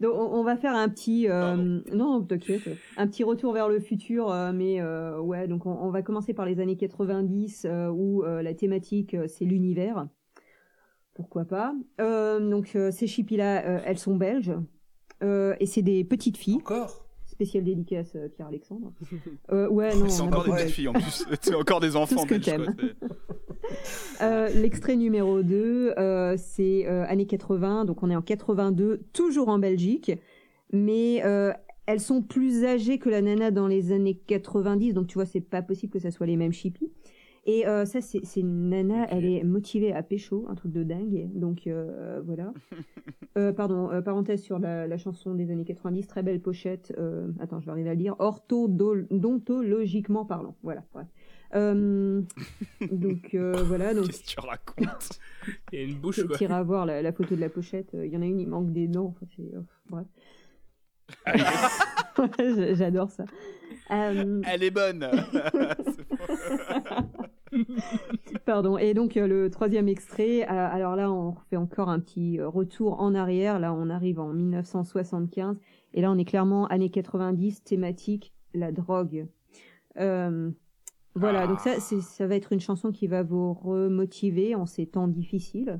Donc on, va faire un petit. euh, non, t'inquiète. Un petit retour vers le futur, euh, mais euh, ouais, donc on, on va commencer par les années 90 euh, où la thématique c'est l'univers. Pourquoi pas. Donc, ces chippies-là, elles sont belges. Et c'est des petites filles. Encore? Spéciale dédicace, Pierre-Alexandre. [laughs] Euh, ouais, non. c'est encore des petites filles en plus. C'est encore des [laughs] enfants ce que belges. Euh, L'extrait numéro 2, euh, c'est euh, années 80, donc on est en 82, toujours en Belgique, mais euh, elles sont plus âgées que la nana dans les années 90, donc tu vois, c'est pas possible que ça soit les mêmes chippies. Et ça, c'est une nana, elle est motivée à pécho, un truc de dingue, donc voilà. [laughs] Pardon, parenthèse sur la, la chanson des années 90, très belle pochette, attends, je vais arriver à le dire, orthodontologiquement parlant, voilà. bref. Euh, donc euh, voilà, [laughs] donc Qu'est-ce que tu racontes Il y a une bouche, tu iras voir la, la photo de la pochette. euh, Il y en a une, il manque des dents. Enfin, c'est- bref. [laughs] J- J'adore ça. Euh, Elle est bonne. [laughs] pardon. Et donc le troisième extrait. alors là, on fait encore un petit retour en arrière. Là, on arrive en 1975. Et là, on est clairement années 90, thématique la drogue. Euh, voilà. Donc ça, ça va être une chanson qui va vous remotiver en ces temps difficiles.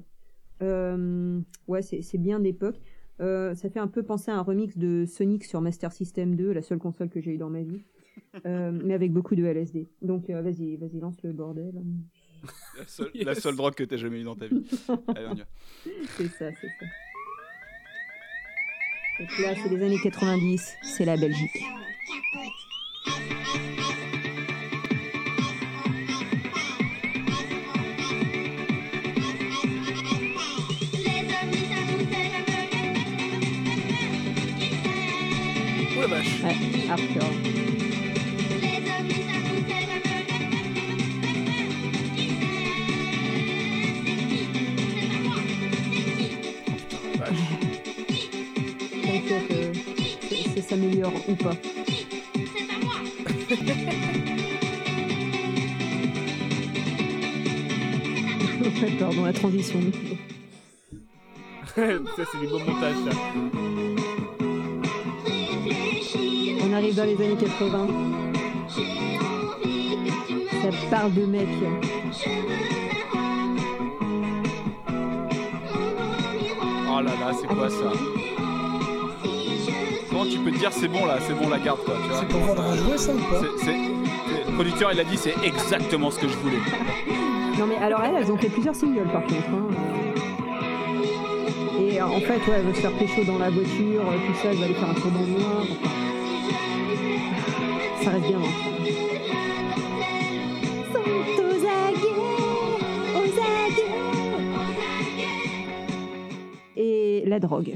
Euh, ouais, c'est bien d'époque. Euh, ça fait un peu penser à un remix de Sonic sur Master System 2, la seule console que j'ai eue dans ma vie, Euh, [laughs] mais avec beaucoup de LSD. Donc vas-y, vas-y, lance le bordel. La seule, la [laughs] seule drogue que t'as jamais eue dans ta vie. [laughs] Allez, on y va. C'est ça, c'est ça. Donc là, c'est les années 90, c'est la Belgique. Ouais, hardcore. C'est- c'est s'améliore ou pas. Pardon, la transition. ça, c'est des beaux montages, ça. On arrive dans les années 80. Ça parle de mecs. Oh là là, c'est quoi ça Comment tu peux te dire c'est bon là, c'est bon la garde quoi, tu vois C'est pour vendre un jouet, ça ou pas Le producteur il a dit c'est exactement ce que je voulais. Non mais alors elles, elles ont fait plusieurs singles par contre. hein. Et en fait, ouais, elle veut se faire pécho dans la voiture, tout ça, elle va aller faire un tour dans le noir. Ça reste bien. hein. Sont aux aguets, aux aguets. Et la drogue.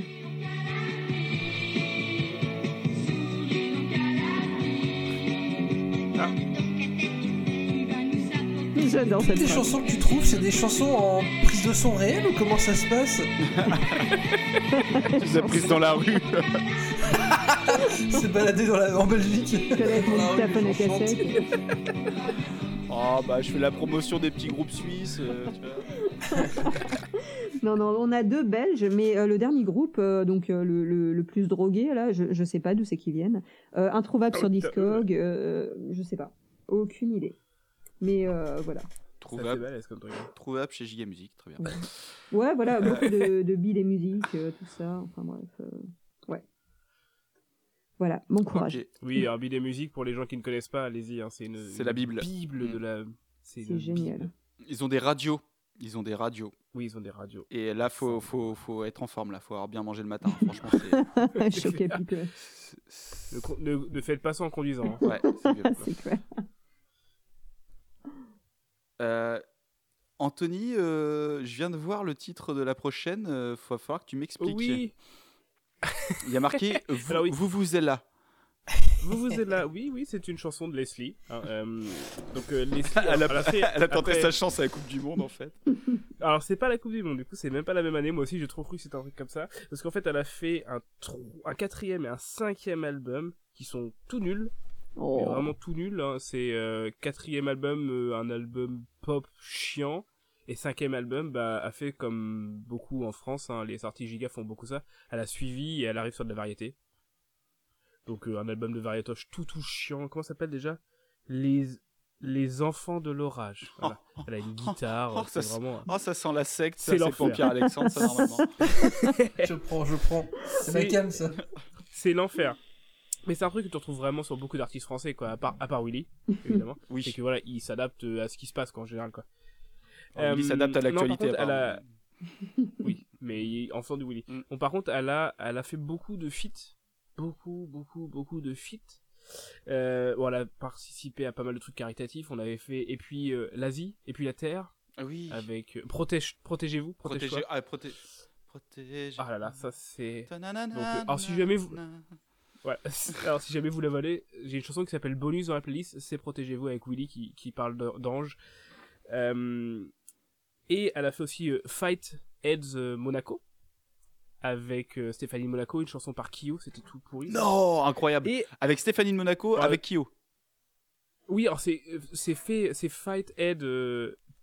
J'adore cette Les chansons que tu trouves, c'est des chansons en prise de son réel ou comment ça se passe? [laughs] Tu les as prises dans la rue. [laughs] [laughs] C'est baladé dans la... en Belgique. Mon à chante. cassette. Oh [laughs] bah je fais la promotion des petits groupes suisses. euh, tu vois. [laughs] Non, non, on a deux Belges, mais euh, le dernier groupe, euh, donc euh, le, le, le plus drogué, là, je, je sais pas d'où c'est qu'ils viennent. Euh, introuvable sur Discog, euh, je sais pas. Aucune idée. Mais euh, voilà. Ça fait Trouvable, balèze comme truc. trouvable chez Giga Music, très bien. Ouais, voilà, beaucoup de, de billes et musique, euh, tout ça. Enfin bref. euh. Voilà, bon courage. Ok. Oui, un billet musique pour les gens qui ne connaissent pas, allez-y. hein, c'est une. La Bible. Bible de Mm. la. C'est génial. Bible. Ils ont des radios. Ils ont des radios. Oui, ils ont des radios. Et là, faut, faut, faut être en forme, là. Faut avoir bien mangé le matin. [laughs] Franchement, c'est. [laughs] Ne, ne, ne faites pas ça en conduisant. hein. [laughs] Ouais, c'est clair. Euh, Anthony, euh, je viens de voir le titre de la prochaine. Il va falloir que tu m'expliques. Oui. Il y a marqué [laughs] vous, Alors oui. vous vous êtes là. Vous vous êtes là, oui, oui, c'est une chanson de Leslie. hein, euh, donc euh, Leslie, [laughs] Elle a, elle tenté après- sa chance à la Coupe du Monde en fait. [laughs] Alors c'est pas la Coupe du Monde, du coup c'est même pas la même année. Moi aussi j'ai trop cru que c'était un truc comme ça, parce qu'en fait elle a fait un, quatrième et un cinquième album qui sont tout nuls, Oh. vraiment tout nuls. hein. C'est euh, quatrième album, un album pop chiant, et cinquième album bah a fait comme beaucoup en France. hein, les sorties giga font beaucoup ça. Elle a suivi et elle arrive sur de la variété. Donc euh, un album de variétoche tout tout chiant. Comment ça s'appelle déjà? Les les enfants de l'orage. [laughs] Voilà. Elle a une guitare. Oh, ça vraiment. Oh, ça sent la secte, C'est l'enfer. ça normalement. [laughs] Je prends, je prends. C'est cam, ça. c'est l'enfer. Mais c'est un truc que tu retrouves vraiment sur beaucoup d'artistes français, quoi, à part, à part Willy, [laughs] évidemment. Oui. C'est que voilà, il s'adapte euh, à ce qui se passe, quoi, en général, quoi. Willy Euh, s'adapte à non, par l'actualité. contre, elle a-. [laughs] Oui, mais il- en faisant du Willy. Mm. Bon, par contre, elle a, elle a fait beaucoup de feats. Beaucoup, beaucoup, beaucoup de feats. Euh, bon, elle a participé à pas mal de trucs caritatifs. On avait fait, et puis euh, l'Asie, et puis la Terre, Ah oui. avec euh, protège, protégez-vous, protège Protéger. Ah, proté- Protège. Ah là là, ça c'est. Euh, alors, si jamais vous- Ouais. [laughs] Alors si jamais vous la valez, j'ai une chanson qui s'appelle Bonus dans la playlist, c'est Protégez-vous avec Willy qui, qui parle d'an- d'ange. Euh, et elle a fait aussi euh, Fight Heads euh, Monaco avec euh, Stéphanie Monaco, une chanson par Kyo, c'était tout pourri. Non, incroyable. Et Avec Stéphanie de Monaco, Ouais. avec Kyo. oui, alors c'est c'est fait c'est Fight Head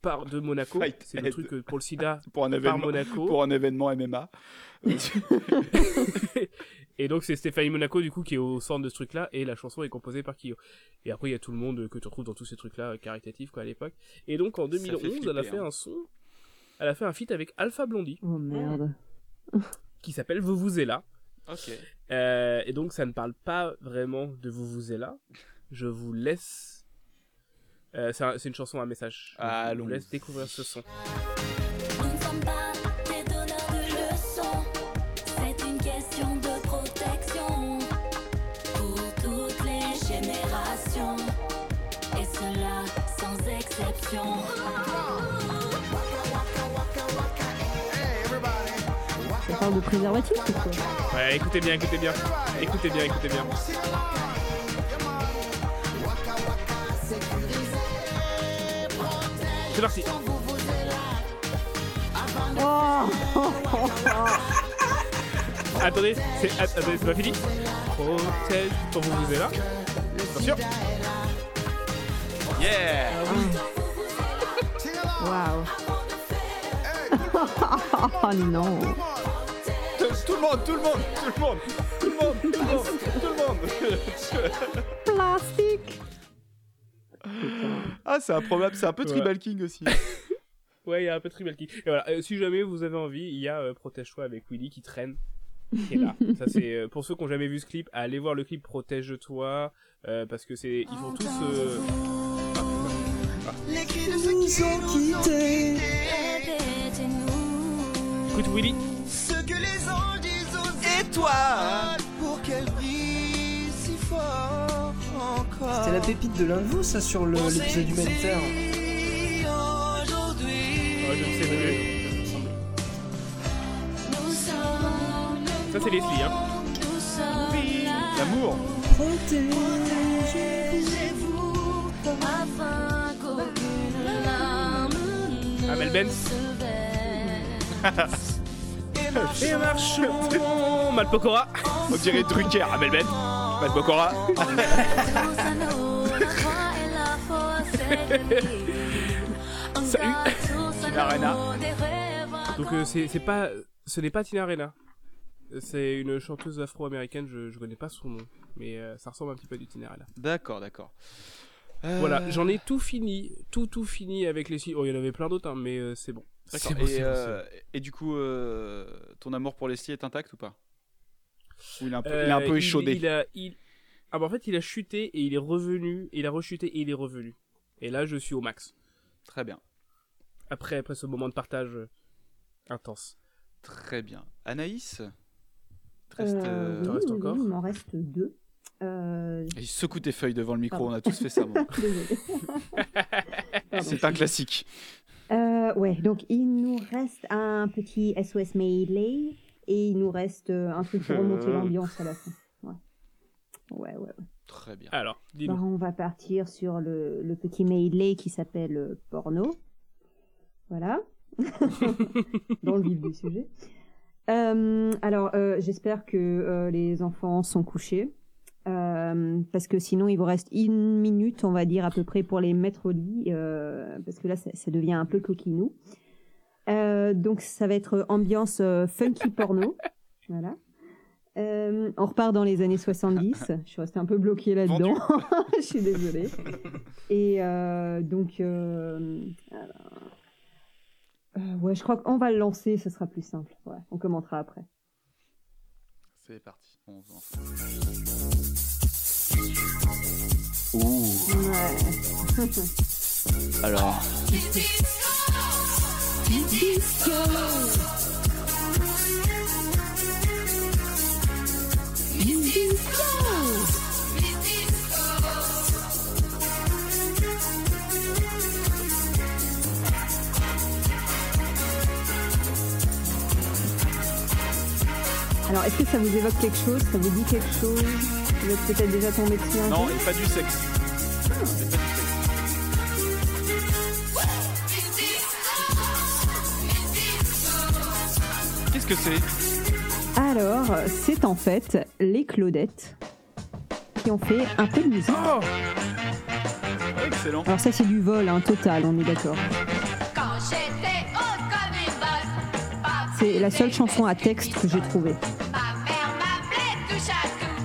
par de Monaco, c'est le truc euh, pour le sida [laughs] Pour un par événement. Monaco. Pour un événement MMA. [laughs] et donc c'est Stéphanie Monaco du coup qui est au centre de ce truc là et la chanson est composée par Kyo. Et après il y a tout le monde euh, que tu retrouves dans tous ces trucs là caritatifs quoi à l'époque. Et donc en Ça fait 2011 elle a fait hein. un son, elle a fait un feat avec Alpha Blondie Oh merde. [laughs] qui s'appelle Vous vous êtes là. ok. Euh, et donc ça ne parle pas vraiment de Vous vous êtes là. Je vous laisse. Euh, c'est un- une chanson à message. Je Allons. vous laisse découvrir ce son. Nous ne sommes pas des donneurs de leçons. C'est une question de protection pour toutes les générations. Et cela sans exception. Ça parle de préservatif ou quoi? Ouais, écoutez bien, écoutez bien. Écoutez bien, écoutez bien. C'est parti. Oh Attendez, c'est att- attendez, c'est pas fini. Protège quand vous vous êtes là. Attention. Yeah Waouh [laughs] Oh non tout, tout le monde, tout le monde, tout le monde, tout le monde, tout le monde, tout le monde. Plastique ah, c'est improbable, c'est un peu. Tribal King aussi. [laughs] Ouais, il y a un peu tribal key. Et voilà, euh, si jamais vous avez envie, il y a euh, Protège-toi avec Willy qui traîne. Qui est là. [laughs] Ça c'est euh, pour ceux qui ont jamais vu ce clip, allez voir le clip Protège-toi euh, parce que c'est ils font tous euh, Nous ont quittés. écoute Willy. Ce que les anges disent aux Et toi la pépite de l'un de vous, ça, sur le- l'épisode humanitaire. Aujourd'hui, je ne sais plus. Nous sommes Ça c'est Leslie hein. nous sommes là. L'amour Protégez-vous afin qu'aucune larme ne Amel Benz. Et marchons Malpokora. On dirait Drucker, Amel Ben. Malbokora. Tous [laughs] Salut. Encore tous à Tina Arena. nos des rêves Donc euh, c'est c'est pas ce n'est pas Tina Arena. C'est une chanteuse afro-américaine, je, je connais pas son nom, mais euh, ça ressemble un petit peu à du Tina Arena. D'accord, d'accord. Euh, Voilà, j'en ai tout fini, tout tout fini avec les six. Oh, il y en avait plein d'autres, hein, mais euh, c'est bon. D'accord. C'est bon, Et, c'est bon, euh, et du coup, euh, ton amour pour Leslie est intact ou pas? Ou il est un peu, il est un Euh, peu échaudé? Il, a, il... Ah bah en fait, il a chuté et il est revenu, il a rechuté et il est revenu. Et là, je suis au max. Très bien, Après, après ce moment de partage euh, intense. très bien. Anaïs Il te reste, Euh, euh, oui, oui, encore oui, il m'en reste deux. Euh, Il secoue tes feuilles devant le micro, Pardon. on a tous fait ça. [laughs] bon. [laughs] C'est un classique. Euh, ouais, donc il nous reste un petit SOS Medley et il nous reste euh, un truc pour remonter Euh. l'ambiance à la fin. Ouais, ouais, ouais. Très bien. Alors, Bah, dis-nous. on va partir sur le, le petit medley qui s'appelle euh, porno. Voilà. [laughs] [laughs] Dans le vif du sujet. Euh, alors, euh, j'espère que euh, les enfants sont couchés. Euh, parce que sinon, il vous reste une minute, on va dire, à peu près pour les mettre au lit. euh, parce que là, ça, ça devient un peu coquinou. Euh, donc, ça va être ambiance euh, funky porno. [laughs] Voilà. Euh, on repart dans les années 70. [laughs] Je suis restée un peu bloquée là-dedans. [laughs] Je suis désolée. [laughs] Et euh, donc, euh, alors, euh, ouais, je crois qu'on va le lancer, ce sera plus simple. Ouais, on commentera après. C'est parti. On va. Ouh. Ouais. Alors. Alors, est-ce que ça vous évoque quelque chose? Ça vous dit quelque chose? Vous êtes peut-être déjà tombé dessus un Non, jour et pas du sexe. C'est pas du sexe. Qu'est-ce que c'est? Alors, c'est en fait les Claudettes qui ont fait un peu de musique. Oh Excellent. Alors ça, c'est du vol, hein, total, on est d'accord. C'est la seule chanson à texte que j'ai trouvée.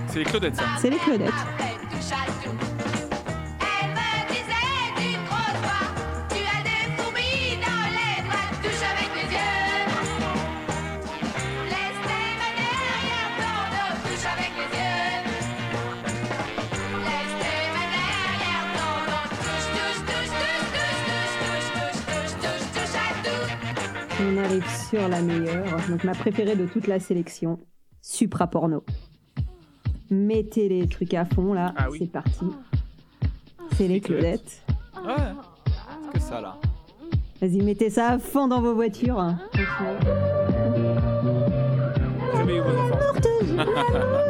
C'est les Claudettes, ça. C'est les Claudettes. La meilleure, donc ma préférée de toute la sélection, Supra Porno. Mettez les trucs à fond là, Ah oui. c'est parti. C'est les Claudettes. Ouais. Que ça, là. Vas-y, mettez ça à fond dans vos voitures. hein. Franchement. Réveillez vos enfants. [laughs]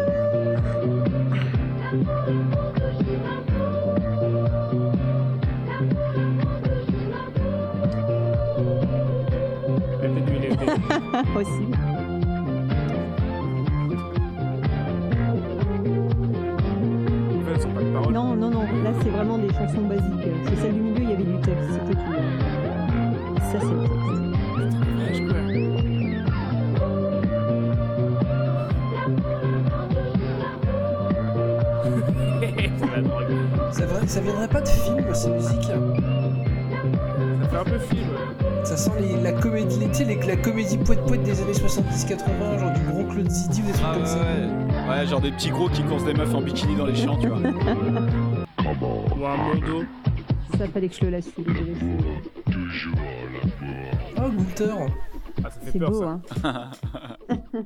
[laughs] Aussi. Non, non, non, là c'est vraiment des chansons basiques. C'est celle du milieu, il y avait du texte, c'était tout. Ça c'est le texte. C'est drogue. Ça, viendrait pas de film, ces musiques Ça fait un peu film. Ça sent les- la comédie, les- tu sais, les- la comédie poète-poète des années 70-80, genre du gros Claude Zidi ou des trucs Ah comme ouais, ça. ouais. Ouais, genre des petits gros qui coursent des meufs en bikini dans les champs, tu vois. Ou un mondo. Ça fallait que je le laisse. Oh, Gunther Ah, ça fait peur beau, ça. hein. [laughs]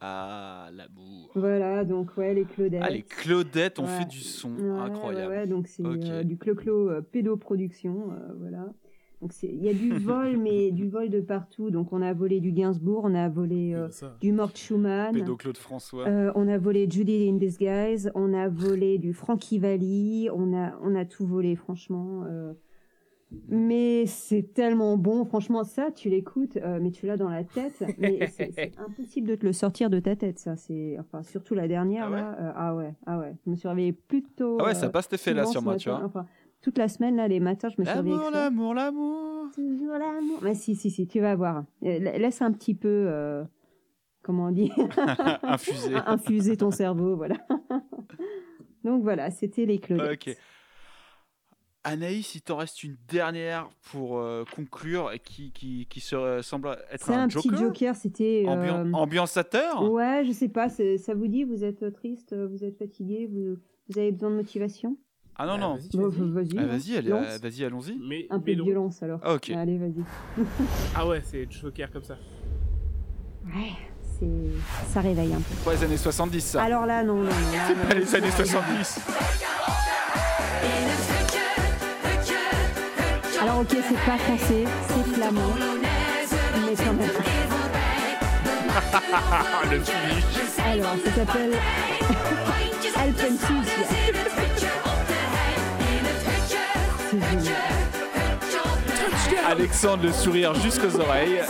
ah, l'amour. Voilà, donc ouais, les Claudettes. Ah, les Claudettes ont Ouais. fait du son. Ouais, Incroyable. Ouais, ouais, donc c'est euh, du clo-clo euh, pédoproduction, euh, voilà. Donc il y a du [laughs] vol, mais du vol de partout. Donc on a volé du Gainsbourg, on a volé euh, du Mort Schumann, Pédo Claude François. euh, on a volé Judy in Disguise, on a volé du Frankie Valli, on a, on a tout volé, franchement. euh. Mais c'est tellement bon, franchement, ça, tu l'écoutes, mais tu l'as dans la tête. [laughs] Mais c'est impossible de te le sortir de ta tête, ça. C'est enfin surtout la dernière Ah ouais là. ah ouais, ah ouais. Je me suis réveillée plutôt. Ah ouais, ça a pas cet effet-là souvent sur moi, tu vois. Enfin, toute la semaine là, les matins, je me suis réveillée. L'amour, l'amour, l'amour. Toujours l'amour. Mais si, si, si, tu vas voir. Euh, la- Laisse un petit peu, euh, comment on dit, [laughs] Infusé. [laughs] infuser ton cerveau, voilà. [laughs] Donc voilà, c'était les Claudettes. Ok. Anaïs, il t'en reste une dernière pour euh, conclure et qui, qui, qui se, semble être C'est un, un, joker. petit joker, c'était. Ambian- ambiançateur Ouais, je sais pas, ça vous dit, vous êtes triste, vous êtes fatigué, vous, vous avez besoin de motivation? Ah non, non. vas-y. Vas-y, Ah, hein. vas-y, allez, Lance. vas-y, allons-y. Mais, Un peu mais de violence alors. Ah, ok. Allez, vas-y. [laughs] [laughs] Ah ouais, c'est Joker comme ça. Ouais, c'est... ça réveille un peu. Pas les années 70, ça. Alors là, non, non, non. non. Pas les années 70. Alors ok, c'est pas français, c'est flamand, mais quand même. [laughs] Le. Alors, ça s'appelle Alpensusia. Alexandre le sourire jusqu'aux oreilles.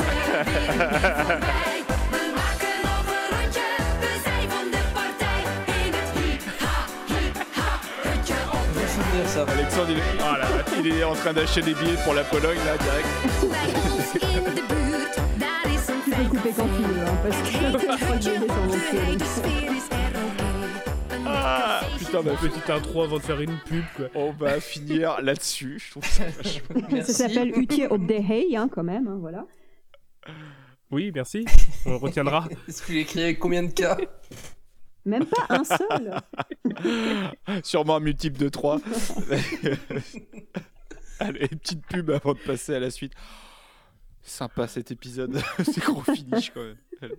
Alexandre, il est, il est en train d'acheter des billets pour la Pologne là direct. Hein, parce que. Ah, putain, bah, Petite intro avant de faire une pub, quoi. on va finir là-dessus. Je trouve ça vachement- [laughs] Ça s'appelle Hei, hein, quand même, hein, voilà. Oui, merci. On le retiendra. [laughs] Est-ce que tu l'écris avec combien de cas Même pas un seul. [laughs] Sûrement un multiple de 3. Allez, petite pub avant de passer à la suite. Sympa cet épisode. C'est gros finish quand même.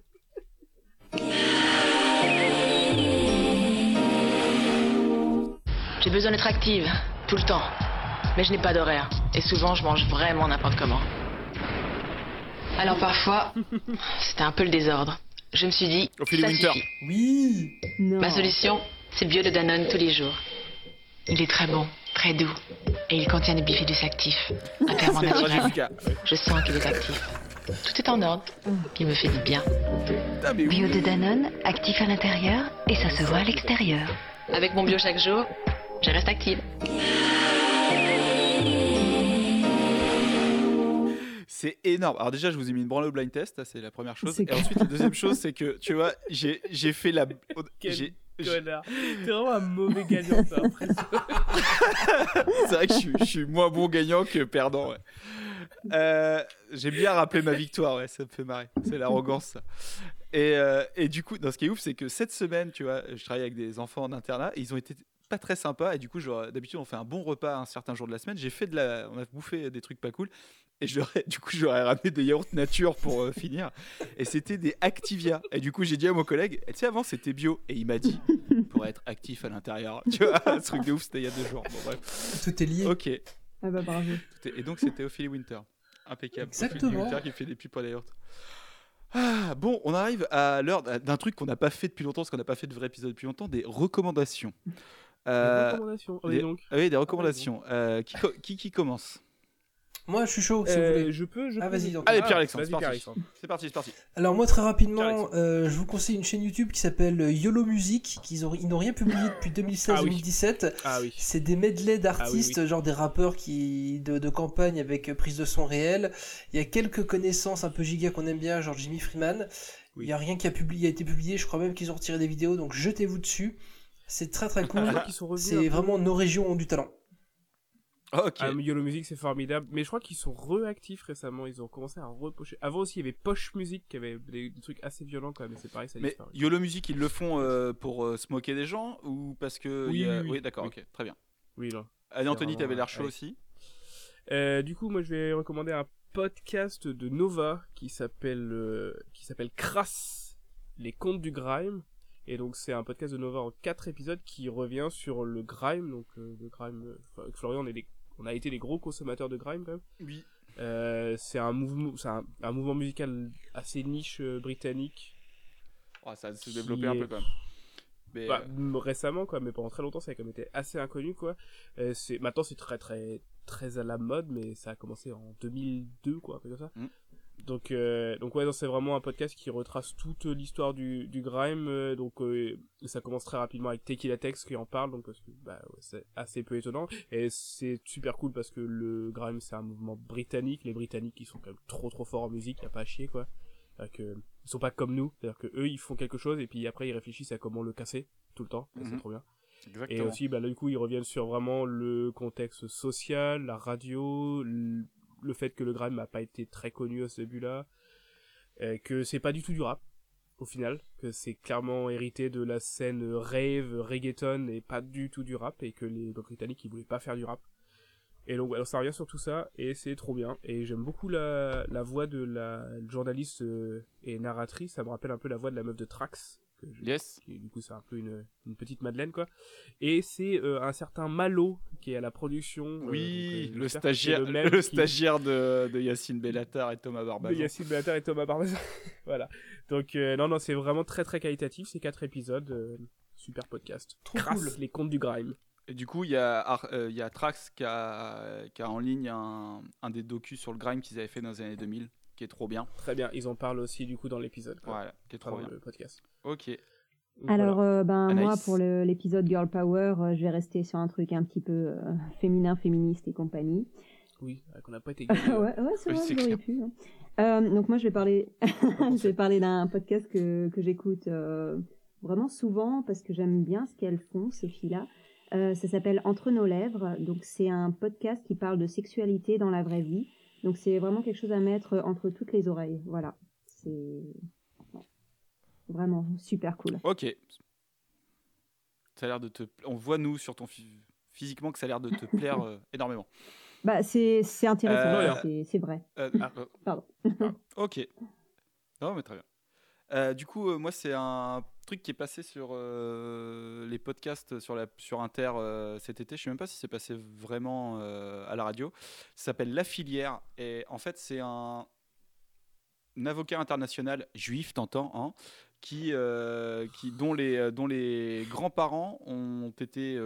J'ai besoin d'être active, tout le temps. Mais je n'ai pas d'horaire. Et souvent, je mange vraiment n'importe comment. Alors parfois, [laughs] c'était un peu le désordre. Je me suis dit, Ophélie ça Winter. suffit. Oui Non. Ma solution, c'est bio de Danone tous les jours. Il est très bon, très doux. Et il contient des bifidus actifs. Un ferment naturel. Je sens qu'il est actif. Tout est en ordre. Il me fait du bien. Mais Bio de Danone, actif à l'intérieur et ça se voit à l'extérieur. Avec mon bio chaque jour, je reste active. C'est énorme. Alors déjà, je vous ai mis une branle au blind test, c'est la première chose. Et ensuite, la deuxième chose, c'est que, tu vois, j'ai j'ai fait la... Quel connard. T'es vraiment un mauvais gagnant, ça. [laughs] C'est vrai que je suis, je suis moins bon gagnant que perdant. ouais. Euh, J'ai bien rappelé ma victoire, ouais, ça me fait marrer. C'est l'arrogance, ça. Et, euh, et du coup, dans ce qui est ouf, c'est que cette semaine, tu vois, je travaille avec des enfants en internat et ils ont été pas très sympas. Et du coup, d'habitude, on fait un bon repas un certain jour de la semaine. J'ai fait de la. On a bouffé des trucs pas cool. Et je leur ai- du coup, j'aurais ramené des yaourts nature pour euh, finir. Et c'était des Activia. Et du coup, j'ai dit à mon collègue, Eh, tu sais, avant, c'était bio. Et il m'a dit, pour être actif à l'intérieur. Tu vois, ce truc de ouf, c'était il y a deux jours. Bon, bref. Tout est lié. Ok. Ah bah bravo. Et donc c'était Ophélie Winter. Impeccable. Exactement. Ophélie Winter qui fait des pubs pour les yaourts. Ah, bon, on arrive à l'heure d'un truc qu'on n'a pas fait depuis longtemps, parce qu'on n'a pas fait de vrai épisode depuis longtemps, des recommandations. Euh, Recommandations. des- Oui, donc. ah oui, des recommandations. Euh, qui, co- qui, qui commence Moi, je suis chaud, si vous Euh, voulez. je peux, je Ah, peux. vas-y, donc. Allez, Ah, Pierre-Alexandre, vas-y, c'est parti. C'est parti, c'est parti. Alors moi très rapidement, euh, je vous conseille une chaîne YouTube qui s'appelle YOLO Music, qu'ils ont, ils n'ont rien publié depuis 2016-2017. Ah oui. C'est des medley d'artistes, Ah oui, genre des rappeurs qui de, de campagne avec euh, prise de son réelle. Il y a quelques connaissances un peu giga qu'on aime bien, genre Jimmy Freeman. Il Oui. y a rien qui a, publié, a été publié, je crois même qu'ils ont retiré des vidéos, donc jetez-vous dessus. C'est très très cool. Revenus un C'est vraiment nos régions ont du talent. Ah, ok. Ah, YOLO Music, c'est formidable. Mais je crois qu'ils sont réactifs récemment. Ils ont commencé à repocher. Avant aussi, il y avait Poche Music qui avait des, des trucs assez violents quand même. Mais c'est pareil, ça a Mais disparu. YOLO Music, ils le font euh, pour euh, se moquer des gens ou parce que. Oui, a- oui, oui. d'accord, Oui. ok, très bien. Oui, là. Allez, Anthony, t'avais l'air chaud ouais. aussi. Euh, du coup, moi, je vais recommander un podcast de Nova qui s'appelle euh, qui s'appelle Crass, les contes du grime. Et donc, c'est un podcast de Nova en quatre épisodes qui revient sur le grime. Donc, euh, le grime. euh, Florian, on, est des- on a été des gros consommateurs de grime quand même. Oui. Euh, c'est un mouvement, c'est un, un mouvement musical assez niche euh, britannique. Oh, ça s'est développé un peu quand même. Mais, Bah, euh, récemment quoi, mais pendant très longtemps ça a quand même été assez inconnu quoi. Euh, c'est maintenant c'est très très très à la mode, mais ça a commencé en 2002 quoi, un peu comme ça. Mm. Donc euh, donc ouais, c'est vraiment un podcast qui retrace toute l'histoire du du grime. euh, donc euh, ça commence très rapidement avec Tequila Tex qui en parle, donc parce que bah, ouais, c'est assez peu étonnant et c'est super cool parce que le grime c'est un mouvement britannique. Les Britanniques ils sont quand même trop trop forts en musique, y a pas à chier quoi. Que ils sont pas comme nous, c'est-à-dire que eux ils font quelque chose et puis après ils réfléchissent à comment le casser tout le temps, et c'est Mhm. trop bien. Et aussi, bah, là, du coup, ils reviennent sur vraiment le contexte social, la radio, le fait que le grime n'a pas été très connu à ce début-là, euh, que c'est pas du tout du rap, au final, que c'est clairement hérité de la scène rave, reggaeton, et pas du tout du rap, et que les Britanniques, ils voulaient pas faire du rap. Et donc, ça revient sur tout ça, et c'est trop bien. Et j'aime beaucoup la, la voix de la journaliste euh, et narratrice, ça me rappelle un peu la voix de la meuf de Trax, que je- Yes. qui, du coup c'est un peu une, une petite Madeleine quoi. Et c'est euh, un certain Malo qui est à la production. euh, Oui, donc, euh, le stagiaire, le qui- stagiaire de, de Yacine Bellatar et Thomas de Barbazan. Yacine Bellatar et Thomas Barbazan. [laughs] voilà. Donc euh, non non c'est vraiment très très qualitatif ces quatre épisodes. euh, super podcast. Trop cool. les contes du grime. Et du coup, il y, a euh, y Trax qui a, qui a en ligne un, un des docus sur le grime qu'ils avaient fait dans les années 2000, qui est trop bien. Très bien. Ils en parlent aussi du coup dans l'épisode. Voilà, qui est trop bien. le podcast. Ok. Donc, Alors, voilà. euh, ben, moi, pour l'épisode Girl Power, euh, je vais rester sur un truc un petit peu euh, féminin, féministe et compagnie. Oui, euh, qu'on n'a pas été. [laughs] ouais, ouais, c'est vrai, clair. pu. hein. Euh, donc moi, je vais parler, [laughs] [laughs] je vais parler d'un podcast que, que j'écoute euh, vraiment souvent parce que j'aime bien ce qu'elles font, ces filles-là. Euh, ça s'appelle Entre nos lèvres. Donc c'est un podcast qui parle de sexualité dans la vraie vie. Donc c'est vraiment quelque chose à mettre entre toutes les oreilles. Voilà. C'est vraiment super cool. Ok. Ça a l'air de te. On voit nous sur ton phy- physiquement que ça a l'air de te plaire [laughs] euh, énormément. Bah c'est c'est intéressant, Euh, c'est- vrai. Euh, ah, euh, [laughs] Pardon. ok. Non, mais très bien. Euh, du coup, euh, moi, c'est un truc qui est passé sur euh, les podcasts sur, sur Inter euh, cet été. Je sais même pas si c'est passé vraiment euh, à la radio. S'appelle La Filière. Et en fait, c'est un, un avocat international juif, t'entends, hein, qui, qui, dont, les, dont les grands-parents ont été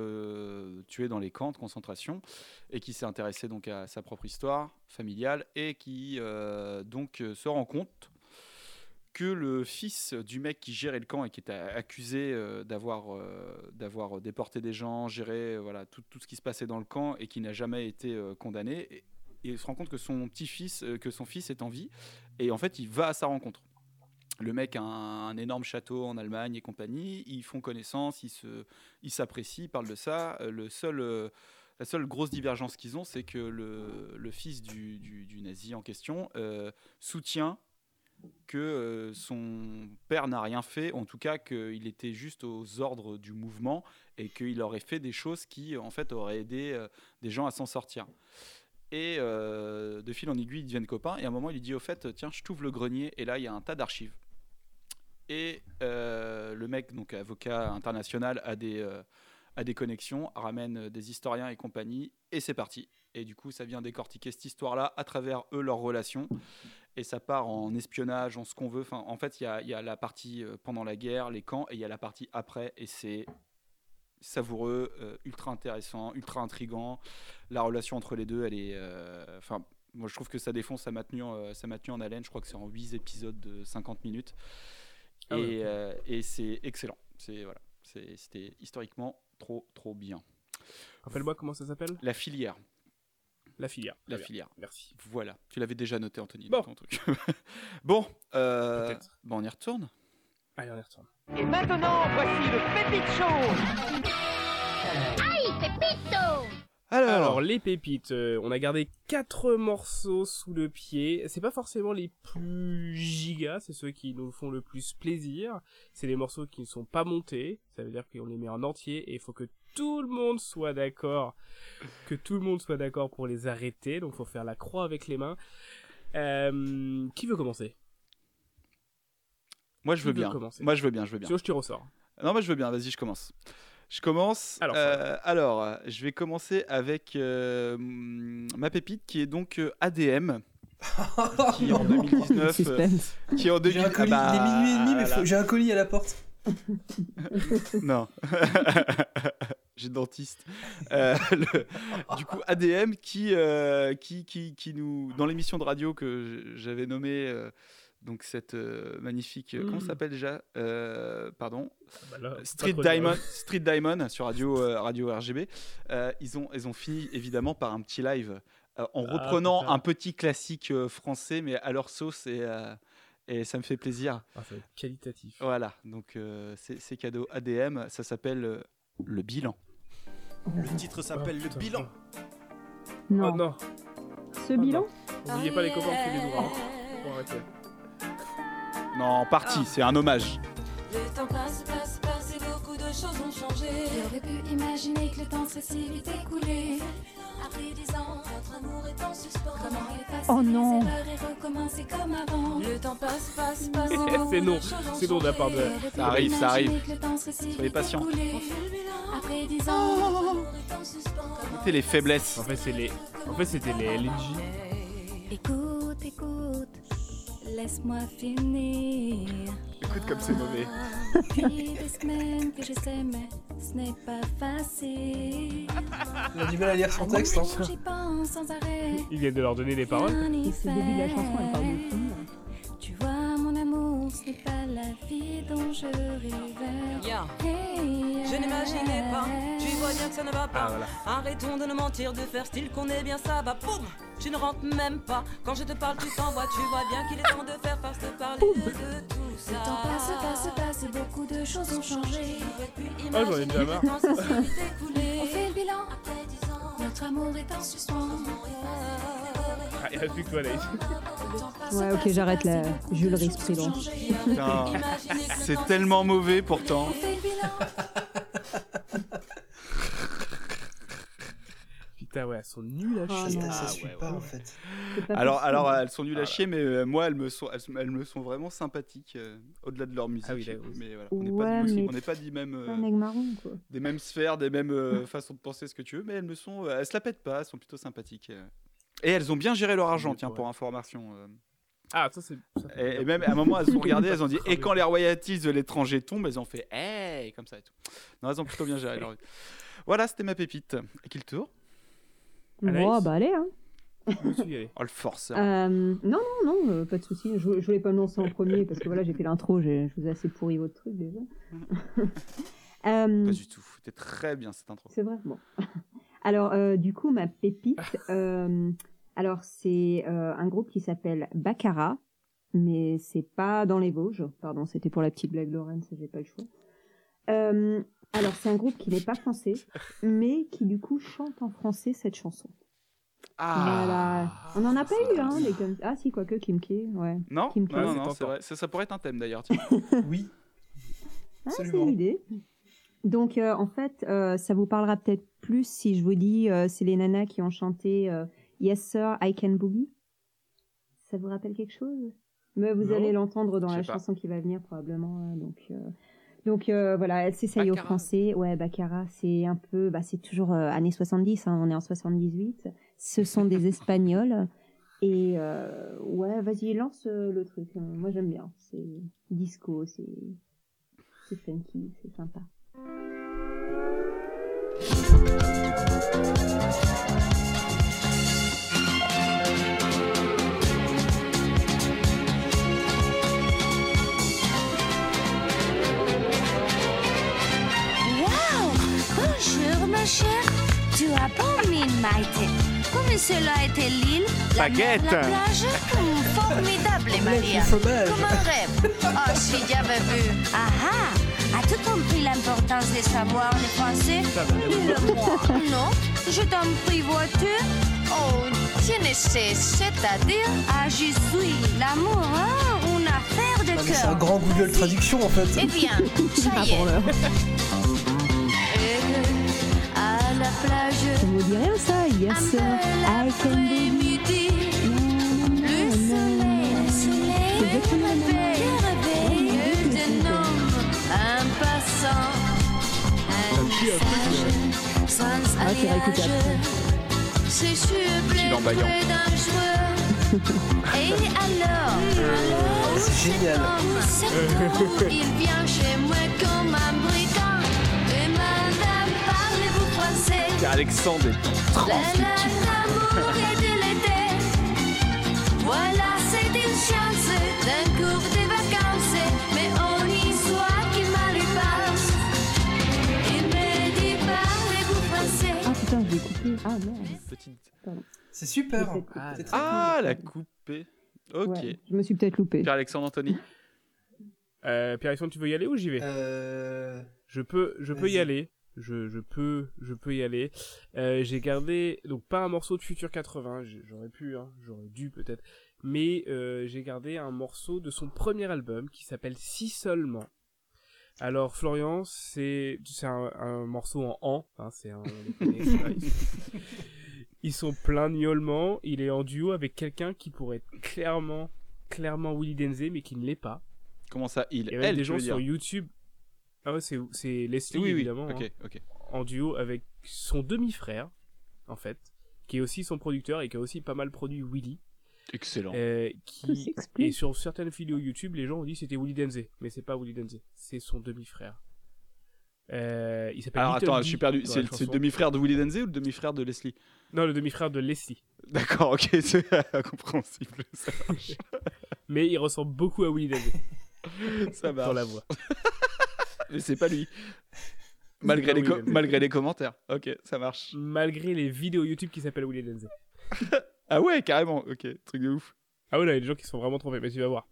tués dans les camps de concentration et qui s'est intéressé donc à sa propre histoire familiale et qui donc se rend compte que le fils du mec qui gérait le camp et qui était accusé euh, d'avoir euh, d'avoir déporté des gens, géré euh, voilà tout, tout ce qui se passait dans le camp et qui n'a jamais été condamné et, il se rend compte que son petit-fils que son fils est en vie et en fait il va à sa rencontre. Le mec a un, énorme château en Allemagne et compagnie. Ils font connaissance, ils se, ils s'apprécient, ils parlent de ça. Le seul, la seule grosse divergence qu'ils ont, c'est que le, le fils du, du- nazi en question soutient que euh, son père n'a rien fait, en tout cas qu'il était juste aux ordres du mouvement et qu'il aurait fait des choses qui en fait auraient aidé euh, des gens à s'en sortir. Et euh, de fil en aiguille, ils deviennent copains. Et à un moment, il lui dit au fait, tiens, je t'ouvre le grenier. Et là, il y a un tas d'archives. Et le mec, donc avocat international, a des, a des connexions, ramène des historiens et compagnie, et c'est parti. Et du coup, ça vient décortiquer cette histoire-là à travers eux, leurs relations. Et ça part en espionnage, en ce qu'on veut. Enfin, en fait, il y a, il y a la partie euh, pendant la guerre, les camps, et il y a la partie après, et c'est savoureux, euh, ultra intéressant, ultra intrigant. La relation entre les deux, elle est. euh, Enfin, moi, je trouve que ça défonce, ça m'a tenu, euh, ça m'a tenu en haleine. Je crois que c'est en 8 épisodes de 50 minutes. Ah ouais, et euh, c'est excellent. C'est voilà, c'était historiquement trop trop bien. Rappelle-moi comment ça s'appelle? La filière. La filière. La bien. filière. Merci. Voilà. Tu l'avais déjà noté, Anthony. Bon. ton truc. [laughs] bon, euh, Peut-être. bon, on y retourne. Allez, on y retourne. Et maintenant, voici le Pépite Show Aïe, Pépito Alors, Alors, les pépites, euh, on a gardé quatre morceaux sous le pied. C'est pas forcément les plus gigas, c'est ceux qui nous font le plus plaisir. C'est les morceaux qui ne sont pas montés. Ça veut dire qu'on les met en entier et il faut que tout le monde soit d'accord. Que tout le monde soit d'accord pour les arrêter. Donc, faut faire la croix avec les mains. Euh, qui veut commencer? Moi je veux bien. commencer? Moi je veux bien, je veux bien. Sinon, je te ressors. Non, moi je veux bien. Vas-y, je commence. Je commence. Alors, euh, alors, je vais commencer avec euh, mm, ma pépite qui est donc euh, ADM. [laughs] qui en 2019 euh, Suspense. qui en J'ai un 2000 colis, ah bah, il est minuit et demi, mais voilà. faut- j'ai un colis à la porte. [laughs] non [laughs] j'ai dentiste Euh, le- du coup ADM qui, euh, qui, qui, qui nous dans l'émission de radio que j'avais nommé euh, donc cette euh, magnifique euh, comment ça Mm. s'appelle déjà Euh, pardon Ah bah là, Street. Diamond, [laughs] Street Diamond sur radio, euh, radio RGB. Euh, ils, ont, ils ont fini évidemment par un petit live euh, en Ah, reprenant putain. un petit classique euh, français, mais à leur sauce et, euh, et ça me fait plaisir. Ah, ça va être qualitatif. Voilà, donc euh, c'est cadeau ADM, ça s'appelle euh, Le Bilan. Le titre s'appelle Oh, Le. Bilan. Non. Oh non. Ce Oh bilan. N'oubliez pas les copains qui les ouvrent. hein. Arrêter. Non, en partie, c'est un hommage. Le temps passe, passe, passe et beaucoup de choses ont changé. Qui aurait pu imaginer que le temps serait si vite écoulé Après dix ans, votre amour est en suspens. Comment effacer Oh non. ces erreurs et recommencer comme avant Le temps passe, passe, passe. [laughs] C'est long, c'est long de la part de... Ça arrive, ça arrive. Imaginer que le temps serait si Soyez vite patients. écoulé. Après dix ans, votre amour est en suspens. Écoutez les faiblesses. En fait, c'est les... En fait, c'était les LNJ. Écoute, écoute, laisse-moi finir. Écoute comme c'est mauvais. [laughs] Depuis des semaines que je sais, mais ce n'est pas facile. Il a du mal à lire son texte. Hein. J'y pense sans arrêt. Il vient de leur donner les paroles. C'est le début de la chanson, elle parle de film. Ce n'est pas la vie dont je rêvais. Hey, Je n'imaginais pas, tu vois bien que ça ne va pas. Ah, voilà. Arrêtons de nous mentir, de faire style qu'on est bien, ça va. Boum Tu ne rentres même pas. Quand je te parle, tu t'envoies. Tu vois bien qu'il est temps de faire face de parler de tout ça. Le temps passe, passe, passe, et beaucoup de choses ont changé. Oh, j'en ai déjà marre. [laughs] On fait le bilan. Notre amour est en suspens. Ah, il reste plus que toi, Laïs. Ouais, ok, j'arrête là. Jules Rispri, donc. Putain, c'est [laughs] tellement mauvais pourtant. Putain, ouais, elles sont nulles à Oh chier. non. Ça suit pas en fait. C'est pas Alors, possible. alors elles sont nulles à Ah, chier, mais euh, moi elles me sont, elles, elles me sont vraiment sympathiques euh, au-delà de leur musique. Ah oui, là, oui. mais voilà, on n'est Ouais, pas, du- mais on n'est pas dit même, euh, C'est un aigle marron, quoi. des mêmes sphères, des mêmes euh, [laughs] façons de penser, ce que tu veux, mais elles me sont, euh, elles se la pètent pas, elles sont plutôt sympathiques. euh. Et elles ont bien géré leur argent, Oui, tiens, ouais. pour information. euh. Ah, ça, c'est... Et, bien. et même à un moment, elles ont regardé, elles ont dit, [laughs] et quand les royalties de l'étranger tombent, elles ont fait, hey, comme ça et tout. Non, elles ont plutôt bien géré leur vie. Voilà, c'était ma pépite. À qui le tour? Bon, bah allez, hein. Je me suis y allé. Oh, le forceur. Euh, non, non, non, euh, pas de souci. Je, je voulais pas me lancer en premier parce que voilà, j'ai fait l'intro, je vous ai assez pourri votre truc déjà. [laughs] Euh, Pas du tout. C'était très bien cette intro. c'est vrai, bon. [laughs] Alors, euh, du coup, ma pépite, euh, alors c'est euh, un groupe qui s'appelle Baccara, mais c'est pas dans les Vosges. Pardon, c'était pour la petite blague Laurence, j'ai pas le choix. Euh, alors, c'est un groupe qui n'est pas français, mais qui du coup chante en français cette chanson. Voilà. On n'en a pas eu, hein, des comme... Ah si, quoique Kim K, ouais. Non, Kim K. non, non, c'est non, c'est vrai. Ça, ça pourrait être un thème d'ailleurs. [laughs] Oui. Ah, c'est Absolument. l'idée. Donc, euh, en fait, euh, ça vous parlera peut-être plus si je vous dis euh, c'est les nanas qui ont chanté euh, Yes Sir, I Can Boogie. Ça vous rappelle quelque chose? Mais vous Non. allez l'entendre dans la pas. chanson qui va venir probablement. euh, donc, euh, donc euh, voilà, elle s'essaye au français. Ouais, Baccara, c'est un peu, bah, c'est toujours euh, années 70. hein, on est en 78. Ce sont des [laughs] Espagnols. Et euh, ouais, vas-y, lance euh, le truc. hein. Moi, j'aime bien. C'est disco, c'est c'est funky, c'est sympa. Tu as bon mine Maïté. Comme cela était l'île, la, mer, la plage, hum, formidable Maria. Comme un rêve. Oh [laughs] si j'avais vu. Ah ah As-tu compris l'importance de savoir le français? Dis-le-moi. Non Je t'en prie, vois-tu? Oh, tu ne sais, c'est-à-dire Ah, je suis l'amour, hein Une affaire de mais c'est cœur. un grand Google Traduction en fait. Eh bien, ça y est. Ça vous dit rien ça Yes Sir, I Can Boogie. midi, le soleil, le soleil exactement la même. réveille, réveille d'un homme, un passant, un message, sans Ah. C'est dangereux. Et [laughs] alors, alors, C'est génial. il vient chez moi comme un Alexandre est La, trans. la, L'amour est de l'été. Voilà, c'est une chance d'un cours de vacances. Mais on y soit qui mal lui passe. Il me dit, parlez-vous français Ah putain, je l'ai coupé. Ah merde. Petite... C'est super. C'est cool. C'est très Ah, la coupée. Ok. Ouais, je me suis peut-être loupé. Pierre-Alexandre Anthony. Euh, Pierre-Alexandre, tu veux y aller ou j'y vais? Euh... Je peux, je peux y aller. Je, je peux, je peux y aller. Euh, j'ai gardé donc pas un morceau de Future 80. j'ai- J'aurais pu, hein, j'aurais dû peut-être, mais euh, j'ai gardé un morceau de son premier album qui s'appelle Si seulement. Alors Florian, c'est c'est un, un morceau en an. Hein, c'est un. [laughs] Ils sont pleins de miaulements. Il est en duo avec quelqu'un qui pourrait être clairement, clairement Willy Denze, mais qui ne l'est pas. Comment ça Il Il y a même Elle, des gens sur dire? YouTube. Ah ouais, c'est, c'est Leslie, Oui, oui, évidemment. hein. En duo avec son demi-frère, en fait, qui est aussi son producteur et qui a aussi pas mal produit Willy. Excellent. Euh, qui... Et sur certaines vidéos YouTube, les gens ont dit que c'était Willy Denze. Mais c'est pas Willy Denze, c'est son demi-frère. Euh, il s'appelle Alors Little attends, D je suis perdu. C'est le demi-frère de Willy Denze ou le demi-frère de Leslie? Non, le demi-frère de Leslie. D'accord, ok, [laughs] c'est compréhensible. Ça. [laughs] Mais il ressemble beaucoup à Willy Denze. Ça marche. Dans la voix. [laughs] Mais c'est pas lui. [laughs] Malgré, les co- malgré les commentaires. Ok, ça marche. Malgré les vidéos YouTube qui s'appellent Willy Denze. [laughs] Ah ouais, carrément. Ok, truc de ouf. Ah ouais, là, il y a des gens qui sont vraiment trompés, mais tu vas voir.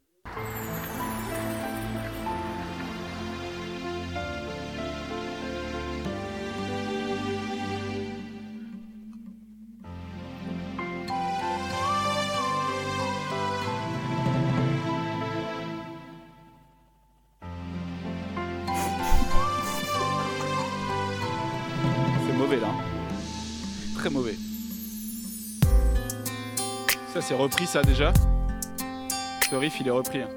C'est repris ça déjà. Ce riff il est repris. hein.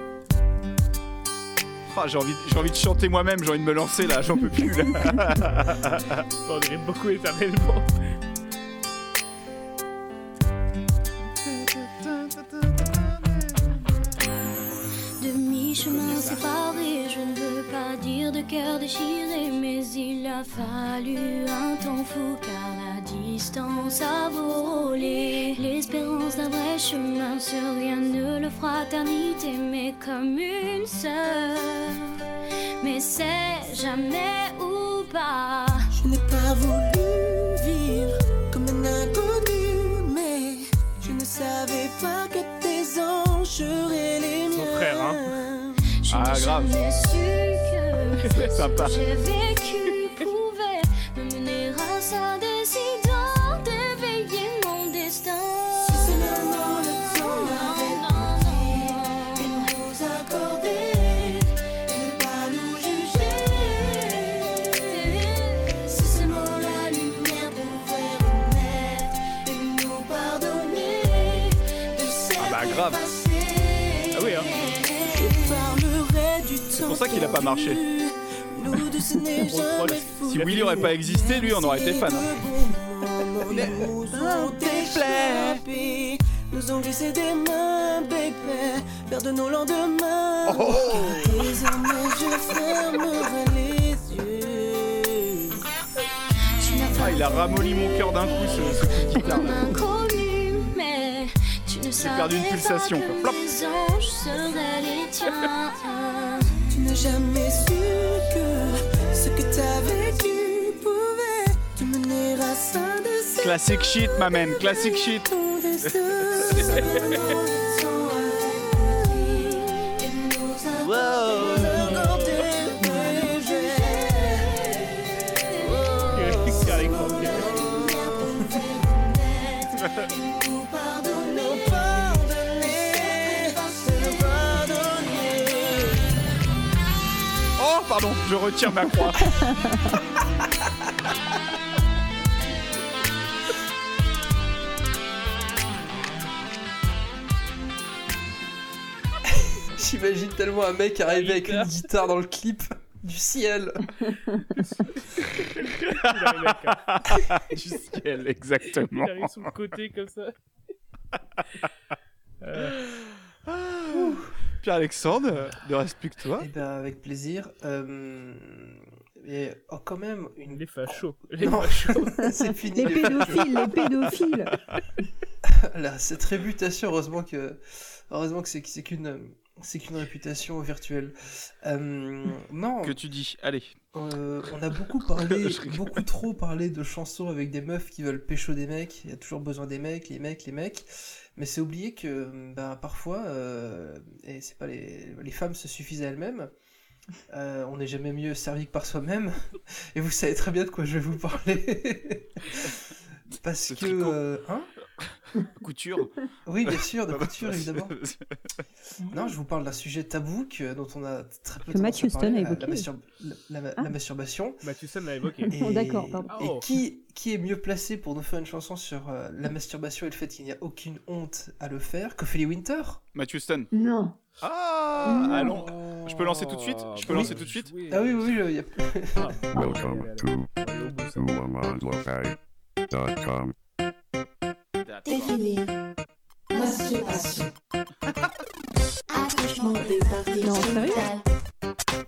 Ah, j'ai envie, j'ai envie de chanter moi-même, j'ai envie de me lancer là, j'en peux plus là. [laughs] On dirait beaucoup éternellement. Demi-chemin séparé, je ne veux pas dire de cœur déchiré, mais il a fallu un temps fou car la distance a volé. L'espérance d'un vrai chemin sur rien ne le fraternité, mais comme une sœur. Mais c'est jamais ou pas. Je n'ai pas voulu vivre comme un inconnu, mais je ne savais pas que tes anges seraient les miens. Son frère, hein. Je Ah, grave. su que [laughs] Sympa. ce que j'ai vécu ça qu'il a pas marché. Si Willy aurait pas existé, lui on aurait été fan. Nous ont échappé, nous ont glissé des mains, bébé, vers de nos lendemains. Oh. Désormais, je fermerai les yeux. Ah, il a ramolli mon cœur d'un coup ce, de guitare. comme là. inconnu, mais tu ne savais perdu une pas pulsation, quoi. Flop. Jamais su que ce que t'as vécu pouvait te mener à ça Classic shit, ma man, classic shit. Pardon, je retire ma croix. [laughs] J'imagine tellement un mec arriver avec une guitare dans le clip du ciel. [laughs] Du ciel, exactement. Il arrive sur le côté comme ça. [laughs] Euh, Pierre-Alexandre, ne reste plus que toi. Eh ben, avec plaisir. Euh, Et oh, quand même, une. Les fachos. Les Non, fachos. [laughs] c'est fini. Les pédophiles, les pédophiles. [laughs] Là, cette réputation, heureusement que, heureusement que c'est que c'est qu'une, c'est qu'une réputation virtuelle. Euh, non. Que tu dis, allez. Euh, on a beaucoup [laughs] parlé, beaucoup trop parlé de chansons avec des meufs qui veulent pécho des mecs. Il y a toujours besoin des mecs, les mecs, les mecs. Mais c'est oublié que bah, parfois, euh, et c'est pas les, les femmes se suffisent à elles-mêmes. Euh, on n'est jamais mieux servi que par soi-même. Et vous savez très bien de quoi je vais vous parler. [laughs] Parce Ce que, hein? [laughs] Couture. Oui, bien sûr, de [laughs] couture, évidemment. [laughs] Non, je vous parle d'un sujet tabou que- dont on a très peu parler, Stone a la- évoqué. La, mastur- la- la- Ah. la masturbation. Stone l'a évoqué. Et, Oh, d'accord, pardon. et Oh. qui, qui est mieux placé pour nous faire une chanson sur euh, la masturbation et le fait qu'il n'y a aucune honte à le faire qu'Ophélie Winter? Stone. Non. Ah, allons. Je peux lancer tout de suite? Je peux Oui. lancer tout de suite? Ah oui, oui, oui, il y a... Welcome to. Définir. Masturbation. [laughs] Attachement des parties Non,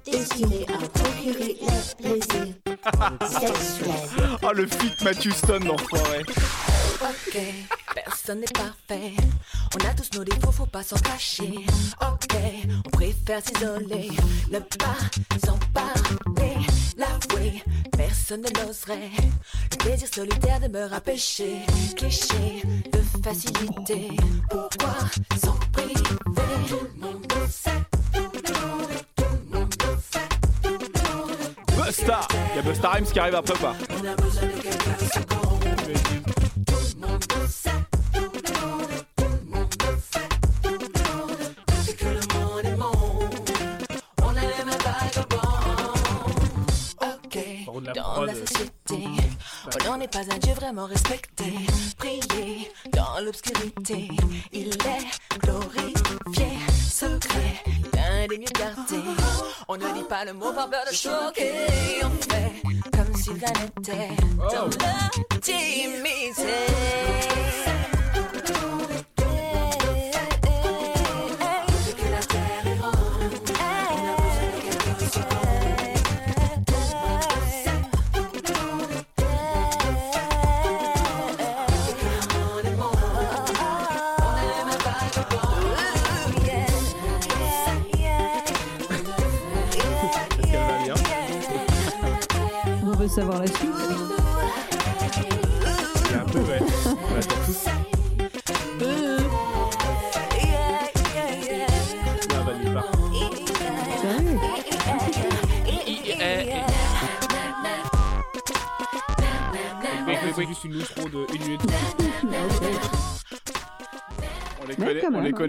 destiné à procurer le plaisir sexuel. Oh, le feat Matthew Stone, l'enfoiré. Ok, personne n'est parfait. On a tous nos défauts, faut pas s'en cacher. Ok, on préfère s'isoler, ne pas s'en parler. L'avouer, personne ne l'oserait. Le plaisir solitaire demeure un péché. Cliché de facilité. Pourquoi s'en priver? Tout le monde Il y a Busta Rhymes qui arrive dans la société, on n'en est pas un dieu vraiment respecté. Prier dans l'obscurité, il est glorifié. Secret, l'un des mieux gardés. On ne dit pas le mot par peur de choquer. On fait comme si rien n'était dans oh. l'intimité. Depuis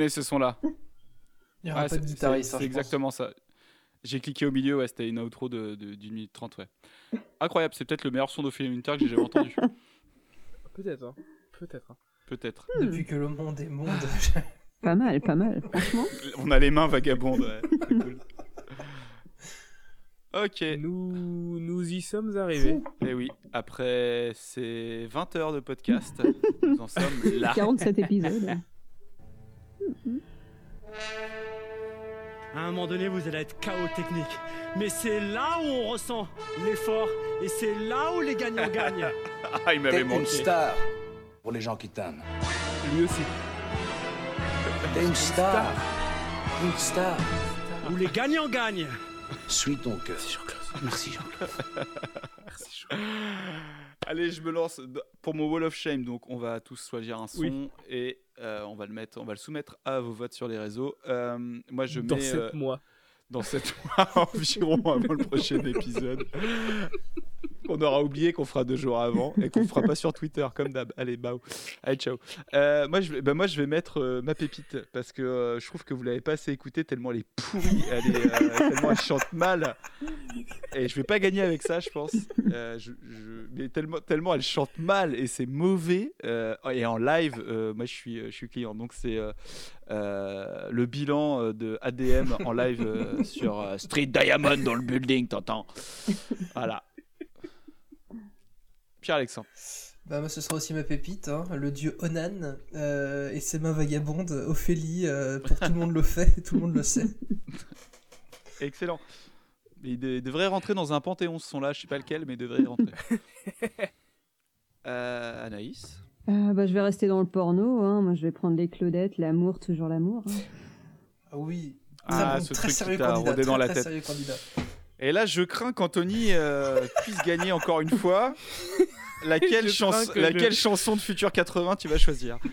ce son-là. Il aura Ah, pas de c'est- guitariste. hein, exactement ça. J'ai cliqué au milieu, ouais, c'était une outro de, de- d'une minute trente, ouais. Incroyable, c'est peut-être le meilleur son d'Ophélie Winter que j'ai jamais entendu. [laughs] Peut-être, hein. Peut-être. hein. Peut-être. Depuis que le monde est monde. [laughs] Pas mal, pas mal, franchement. [laughs] On a les mains vagabondes, ouais. Cool. Ok. Nous, nous y sommes arrivés. Et oui, après ces 20 heures de podcast, nous en sommes là. 47 épisodes. À un moment donné, vous allez être chaos technique. Mais c'est là où on ressent l'effort et c'est là où les gagnants gagnent. [laughs] Ah, il m'avait T'es une manqué. star pour les gens qui t'aiment. Lui aussi. T'es une star. Une star. Où les gagnants gagnent. Suis ton cœur. Merci Jean-Claude. [laughs] Allez, je me lance pour mon Wall of Shame. Donc, on va tous choisir un son Oui. et euh, on va le mettre, on va le soumettre à vos votes sur les réseaux. Euh, moi, je Dans mets sept euh, mois. Dans 7 [laughs] mois environ avant le prochain épisode. Qu'on aura oublié qu'on fera deux jours avant et qu'on fera pas sur Twitter comme d'hab. Allez, bao. Allez, ciao. Euh, moi, je vais, bah, moi, je vais mettre euh, ma pépite parce que euh, je trouve que vous l'avez pas assez écoutée tellement elle est pourrie, elle est, [laughs] tellement elle chante mal. Et je vais pas gagner avec ça, je pense. Je, je- mais tellement, tellement elle chante mal et c'est mauvais. et en live, moi, je suis, je suis client. Donc, c'est le bilan de ADM en live sur Street Diamond dans le building, t'entends Voilà. Pierre-Alexandre. Bah, moi, ce sera aussi ma pépite, hein, le dieu Onan euh, et ses mains vagabondes, Ophélie, euh, pour tout le monde le fait, tout le monde le sait. [laughs] Excellent. Mais il, de- il devrait rentrer dans un panthéon ce son-là, je sais pas lequel, mais il devrait y rentrer. [laughs] Euh, Anaïs? Euh, bah, je vais rester dans le porno. Hein. Moi, je vais prendre les Claudettes, l'amour, toujours l'amour. hein. Ah oui, Ah, bon, ce très truc qui sérieux candidat, très, dans la très tête. sérieux candidat. Et là, je crains qu'Anthony euh, puisse gagner encore une fois. Laquelle, [laughs] chans- laquelle je- chanson de Futur 80 tu vas choisir? [laughs]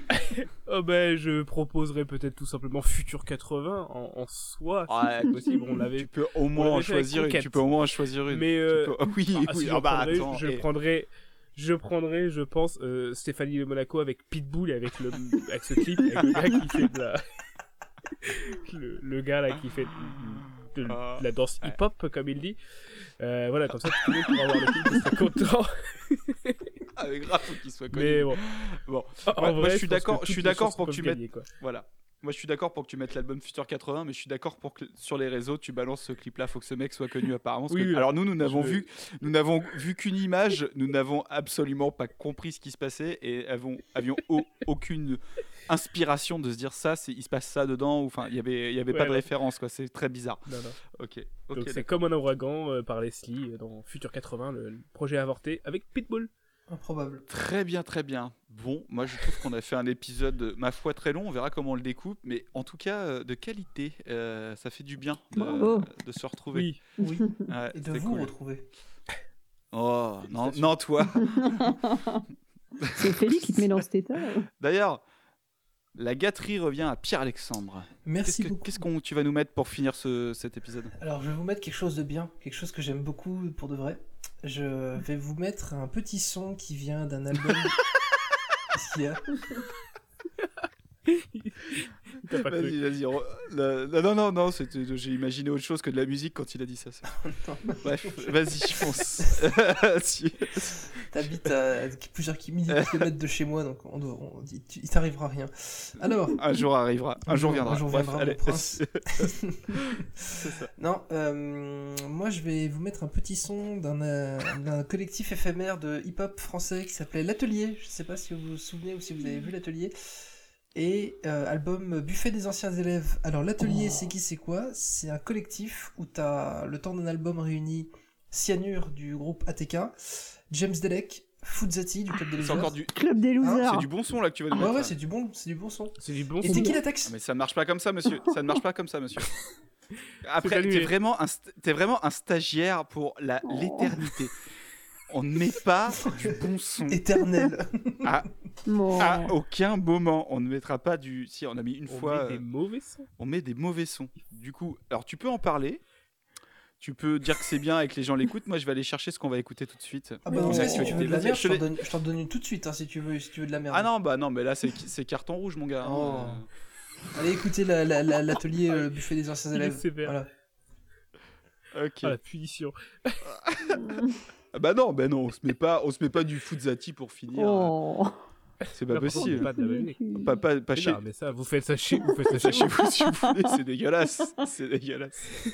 Oh ben, je proposerai peut-être tout simplement Futur 80 en, en soi. Ouais, si possible. On l'avait. Tu peux au moins en choisir une. Tu peux au moins en choisir une. Mais euh, peux- Ah [laughs] oui, ah, oui. si ah bah, prendrais attends, je eh. prendrais, Je prendrais, je pense, euh, Stéphanie de Monaco avec Pitbull et avec, le, avec ce clip, avec le gars qui fait de la. le, le gars là qui fait de, Ah. la danse hip-hop, comme il dit. Euh, voilà, comme ça, tout le monde pourra voir le clip, il serait content. [laughs] Avec grave, faut qu'il soit connu. Mais bon. Bon. En Moi- vrai, je suis d'accord, je suis d'accord pour que tu gagner, mettes. quoi. Voilà. Moi, je suis d'accord pour que tu mettes l'album Future 80, mais je suis d'accord pour que sur les réseaux, tu balances ce clip-là. Faut que ce mec soit connu apparemment. Oui, que- oui. alors nous, nous n'avons Je- vu, nous n'avons vu qu'une image. Nous n'avons absolument pas compris ce qui se passait et avons, avions au- aucune inspiration de se dire ça, c'est, il se passe ça dedans. ou Enfin, il y avait, il y avait Ouais, pas de ouais. référence. Quoi. C'est très bizarre. Non, non. Ok. C'est comme un ouragan euh, par Leslie euh, dans Future 80, le, le projet avorté avec Pitbull. Improbable. Très bien, très bien. Bon, moi je trouve qu'on a fait un épisode, euh, ma foi, très long. On verra comment on le découpe, mais en tout cas de qualité. Euh, ça fait du bien de, se retrouver. Oui. Ouais, [laughs] Et de vous cool. retrouver. Oh, non, non, toi. [laughs] [laughs] C'est Ophélie qui te met dans cet état. D'ailleurs, la gâterie revient à Pierre-Alexandre. Merci beaucoup. Qu'est-ce qu'on tu vas nous mettre pour finir ce, cet épisode? Alors, je vais vous mettre quelque chose de bien, quelque chose que j'aime beaucoup pour de vrai. Je vais vous mettre un petit son qui vient d'un album. [laughs] Qu'est-ce qu'il y a? [laughs] Vas-y, vas-y. re- la- la- Non, non, non, c'était- j'ai imaginé autre chose que de la musique quand il a dit ça. [laughs] Bref, vas-y, je [laughs] fonce. T'habites à plusieurs milliers de kilomètres de chez moi, donc on doit, on- il il t'arrivera rien. Alors. Un jour arrivera, un jour viendra. Un jour Bref, viendra, mon prince. Ça. Non, euh, moi je vais vous mettre un petit son d'un euh, d'un collectif éphémère de hip-hop français qui s'appelait L'Atelier. Je sais pas si vous vous souvenez ou si vous avez vu L'Atelier. Et euh, album Buffet des anciens élèves. Alors L'Atelier, c'est qui, c'est quoi? C'est un collectif où t'as le temps d'un album réuni Cyanure du groupe ATK, James Delec, Fuzati du Club des C'est Losers. encore du. Club des losers. C'est du bon son là que tu vas nous Ouais, mettre. ouais, là. c'est du bon, c'est du bon son. C'est du bon Et son. t'es qui la taxe Ah, Mais ça ne marche pas comme ça, monsieur. Ça ne marche pas comme ça, monsieur. [laughs] Après, t'es vraiment, un st- t'es vraiment un stagiaire pour la Oh. l'éternité. On ne met pas [laughs] du bon son. Éternel. À, Bon. à aucun moment. On ne mettra pas du. Si, on a mis une On fois. met des mauvais sons. on met des mauvais sons. Du coup, alors tu peux en parler. Tu peux dire que c'est bien et que les gens l'écoutent. Moi, je vais aller chercher ce qu'on va écouter tout de suite. Ah bah cas, si tu veux de la merde, je je te t'en donne, je t'en donne une tout de suite, hein, si tu veux, si tu veux de la merde. Ah non, bah non, mais là, c'est c'est carton rouge, mon gars. Oh. Allez écoutez la- la- la- l'atelier euh, buffet des anciens élèves. sévère. Voilà. Ok. Ah, la punition. Ah bah non, bah non, on se met pas, on se met pas du Fuzzati pour finir. Oh. C'est pas possible. Pas. Pas, pas, pas Mais chez, non, mais ça, vous faites ça chez vous. Faites ça ça chez chez vous si vous voulez, c'est dégueulasse. C'est dégueulasse.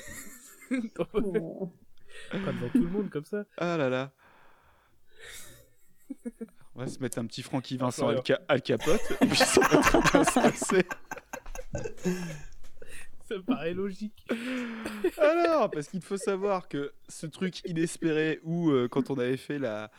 Pas devant tout le monde comme ça. Ah là là. On va se mettre un petit Francky Vincent. Al, Ca- Al Capote, et puis ça va très bien se passer. Ça me paraît logique. Alors, parce qu'il faut savoir que ce truc inespéré où, euh, quand on avait fait la,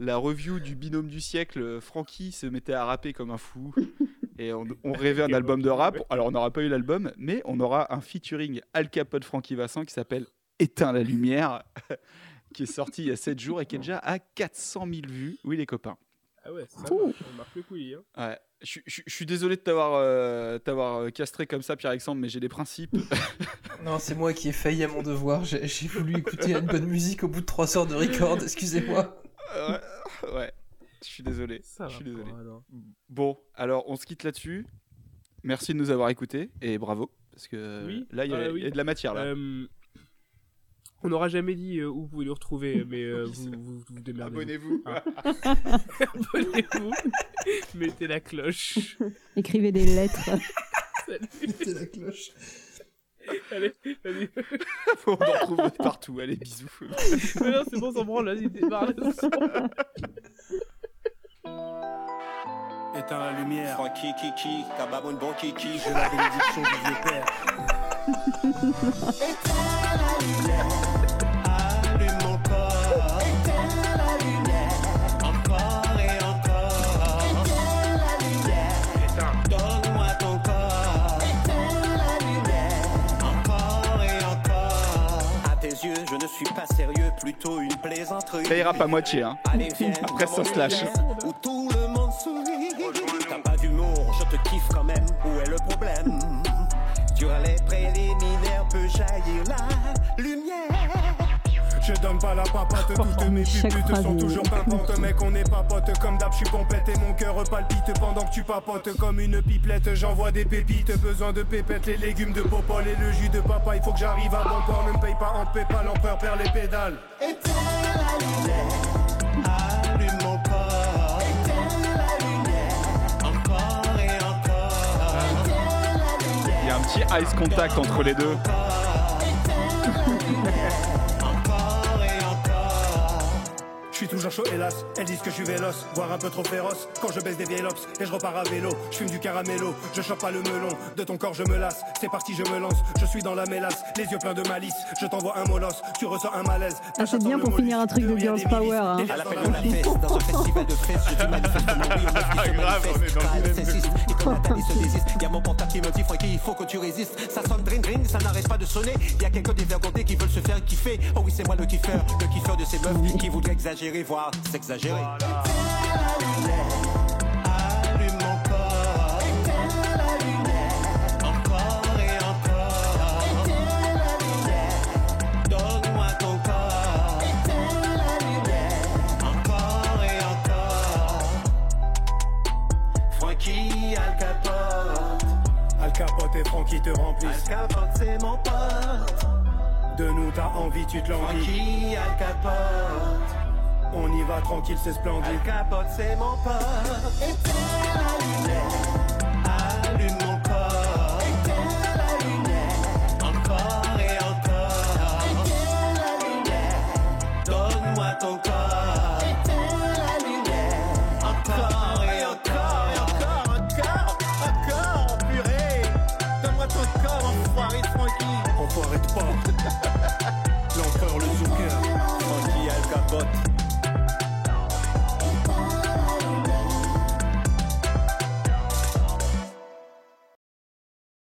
la review du binôme du siècle, euh, Francky se mettait à rapper comme un fou. [laughs] Et on, on rêvait un album de rap. Alors, on n'aura pas eu l'album, mais on aura un featuring Al Capote Francky Vincent qui s'appelle Éteins la lumière, [laughs] qui est sorti il y a 7 jours et qui est déjà à 400 000 vues. Oui, les copains. Ah ouais, ça marche, on marque le couille. Hein. Ouais. Je, je- je suis désolé de t'avoir euh, t'avoir, euh, castré comme ça, Pierre-Alexandre, mais j'ai des principes. [laughs] Non, c'est moi qui ai failli à mon devoir. J'ai j'ai voulu écouter une bonne musique au bout de 3 heures de record. Excusez-moi. ouais, ouais. Je suis désolé. Ça je suis désolé. Bon, alors on se quitte là-dessus. Merci de nous avoir écoutés et bravo parce que Oui, là il y, a- ah y a de la matière là. Euh, on n'aura jamais dit euh, où vous pouvez le retrouver, [laughs] mais euh, vous, vous vous démerdez. Abonnez-vous. Hein. [laughs] Abonnez-vous. Mettez la cloche. [laughs] Écrivez des lettres. Salut. Mettez la cloche. Allez, vas-y. [laughs] on en retrouve partout. Allez, bisous. [laughs] Mais non, c'est bon, s'en branle, vas-y, démarre le son. Éteins la lumière. Francky Kiki, Kababoun bon Kiki. J'ai la bénédiction du vieux père. [laughs] Allume Ça ira pas moitié. Hein. [laughs] Après, ça se lâche. Où tout le monde sourit. T'as pas d'humour, je te kiffe quand même. Où est le problème? Sur les préliminaires peut jaillir la lumière. Je donne pas la papate, toutes mes phrase sont toujours pimpantes. Mec, on est pas potes comme d'hab, je suis pompette et mon cœur palpite pendant que tu papotes comme une pipelette. J'envoie des pépites, besoin de pépettes, les légumes de popol et le jus de papa. Il faut que j'arrive à bon port, ne me paye pas en PayPal, l'empereur perd les pédales. Et Il y a un petit ice contact entre les deux. Suis toujours chaud hélas, elles disent que je suis véloce, voire un peu trop féroce Quand je baisse des vieilles lopes et je repars à vélo Je fume du caramello, je chope pas le melon De ton corps je me lasse, c'est parti je me lance Je suis dans la mélasse, les yeux pleins de malice Je t'envoie un molosse, tu ressens un malaise Ah, c'est bien pour finir un truc de Girls Power. Hein. À l'appel de la fête, dans un [laughs] festival de fesses, je dis manifestement oui, on me dit je Grave, on est manifeste. dans le Pas dilemme. sexiste, et quand Nathalie se désiste, y a mon portable qui me dit Francky, il faut que tu résistes. Ça sonne dring dring, ça n'arrête pas de sonner. Y a quelques dévergondés qui veulent se faire kiffer. Oh oui, c'est moi le kiffeur, le kiffeur de ces meufs qui voudraient exagérer, voire s'exagérer. Allume mon corps. Éteins la lumière. Encore et encore. Éteins la lumière. Donne-moi ton corps. Éteins la lumière. Encore et encore. Francky Al Capote. Al Capote et Francky te remplissent Al Capote, c'est mon pote. De nous t'as envie, tu te l'envies Francky Al Capote. On y va tranquille, c'est splendide Capote, c'est mon pote. Éteins la lumière. Allume mon corps. Éteins la lumière. Encore et encore. Éteins la lumière. Donne-moi ton corps. Éteins la lumière. Encore et encore et encore, encore, encore, purée. Donne-moi ton corps, enfoiré Francky. Enfoiré de pas [laughs] L'empereur le Zucker Francky Al Capote.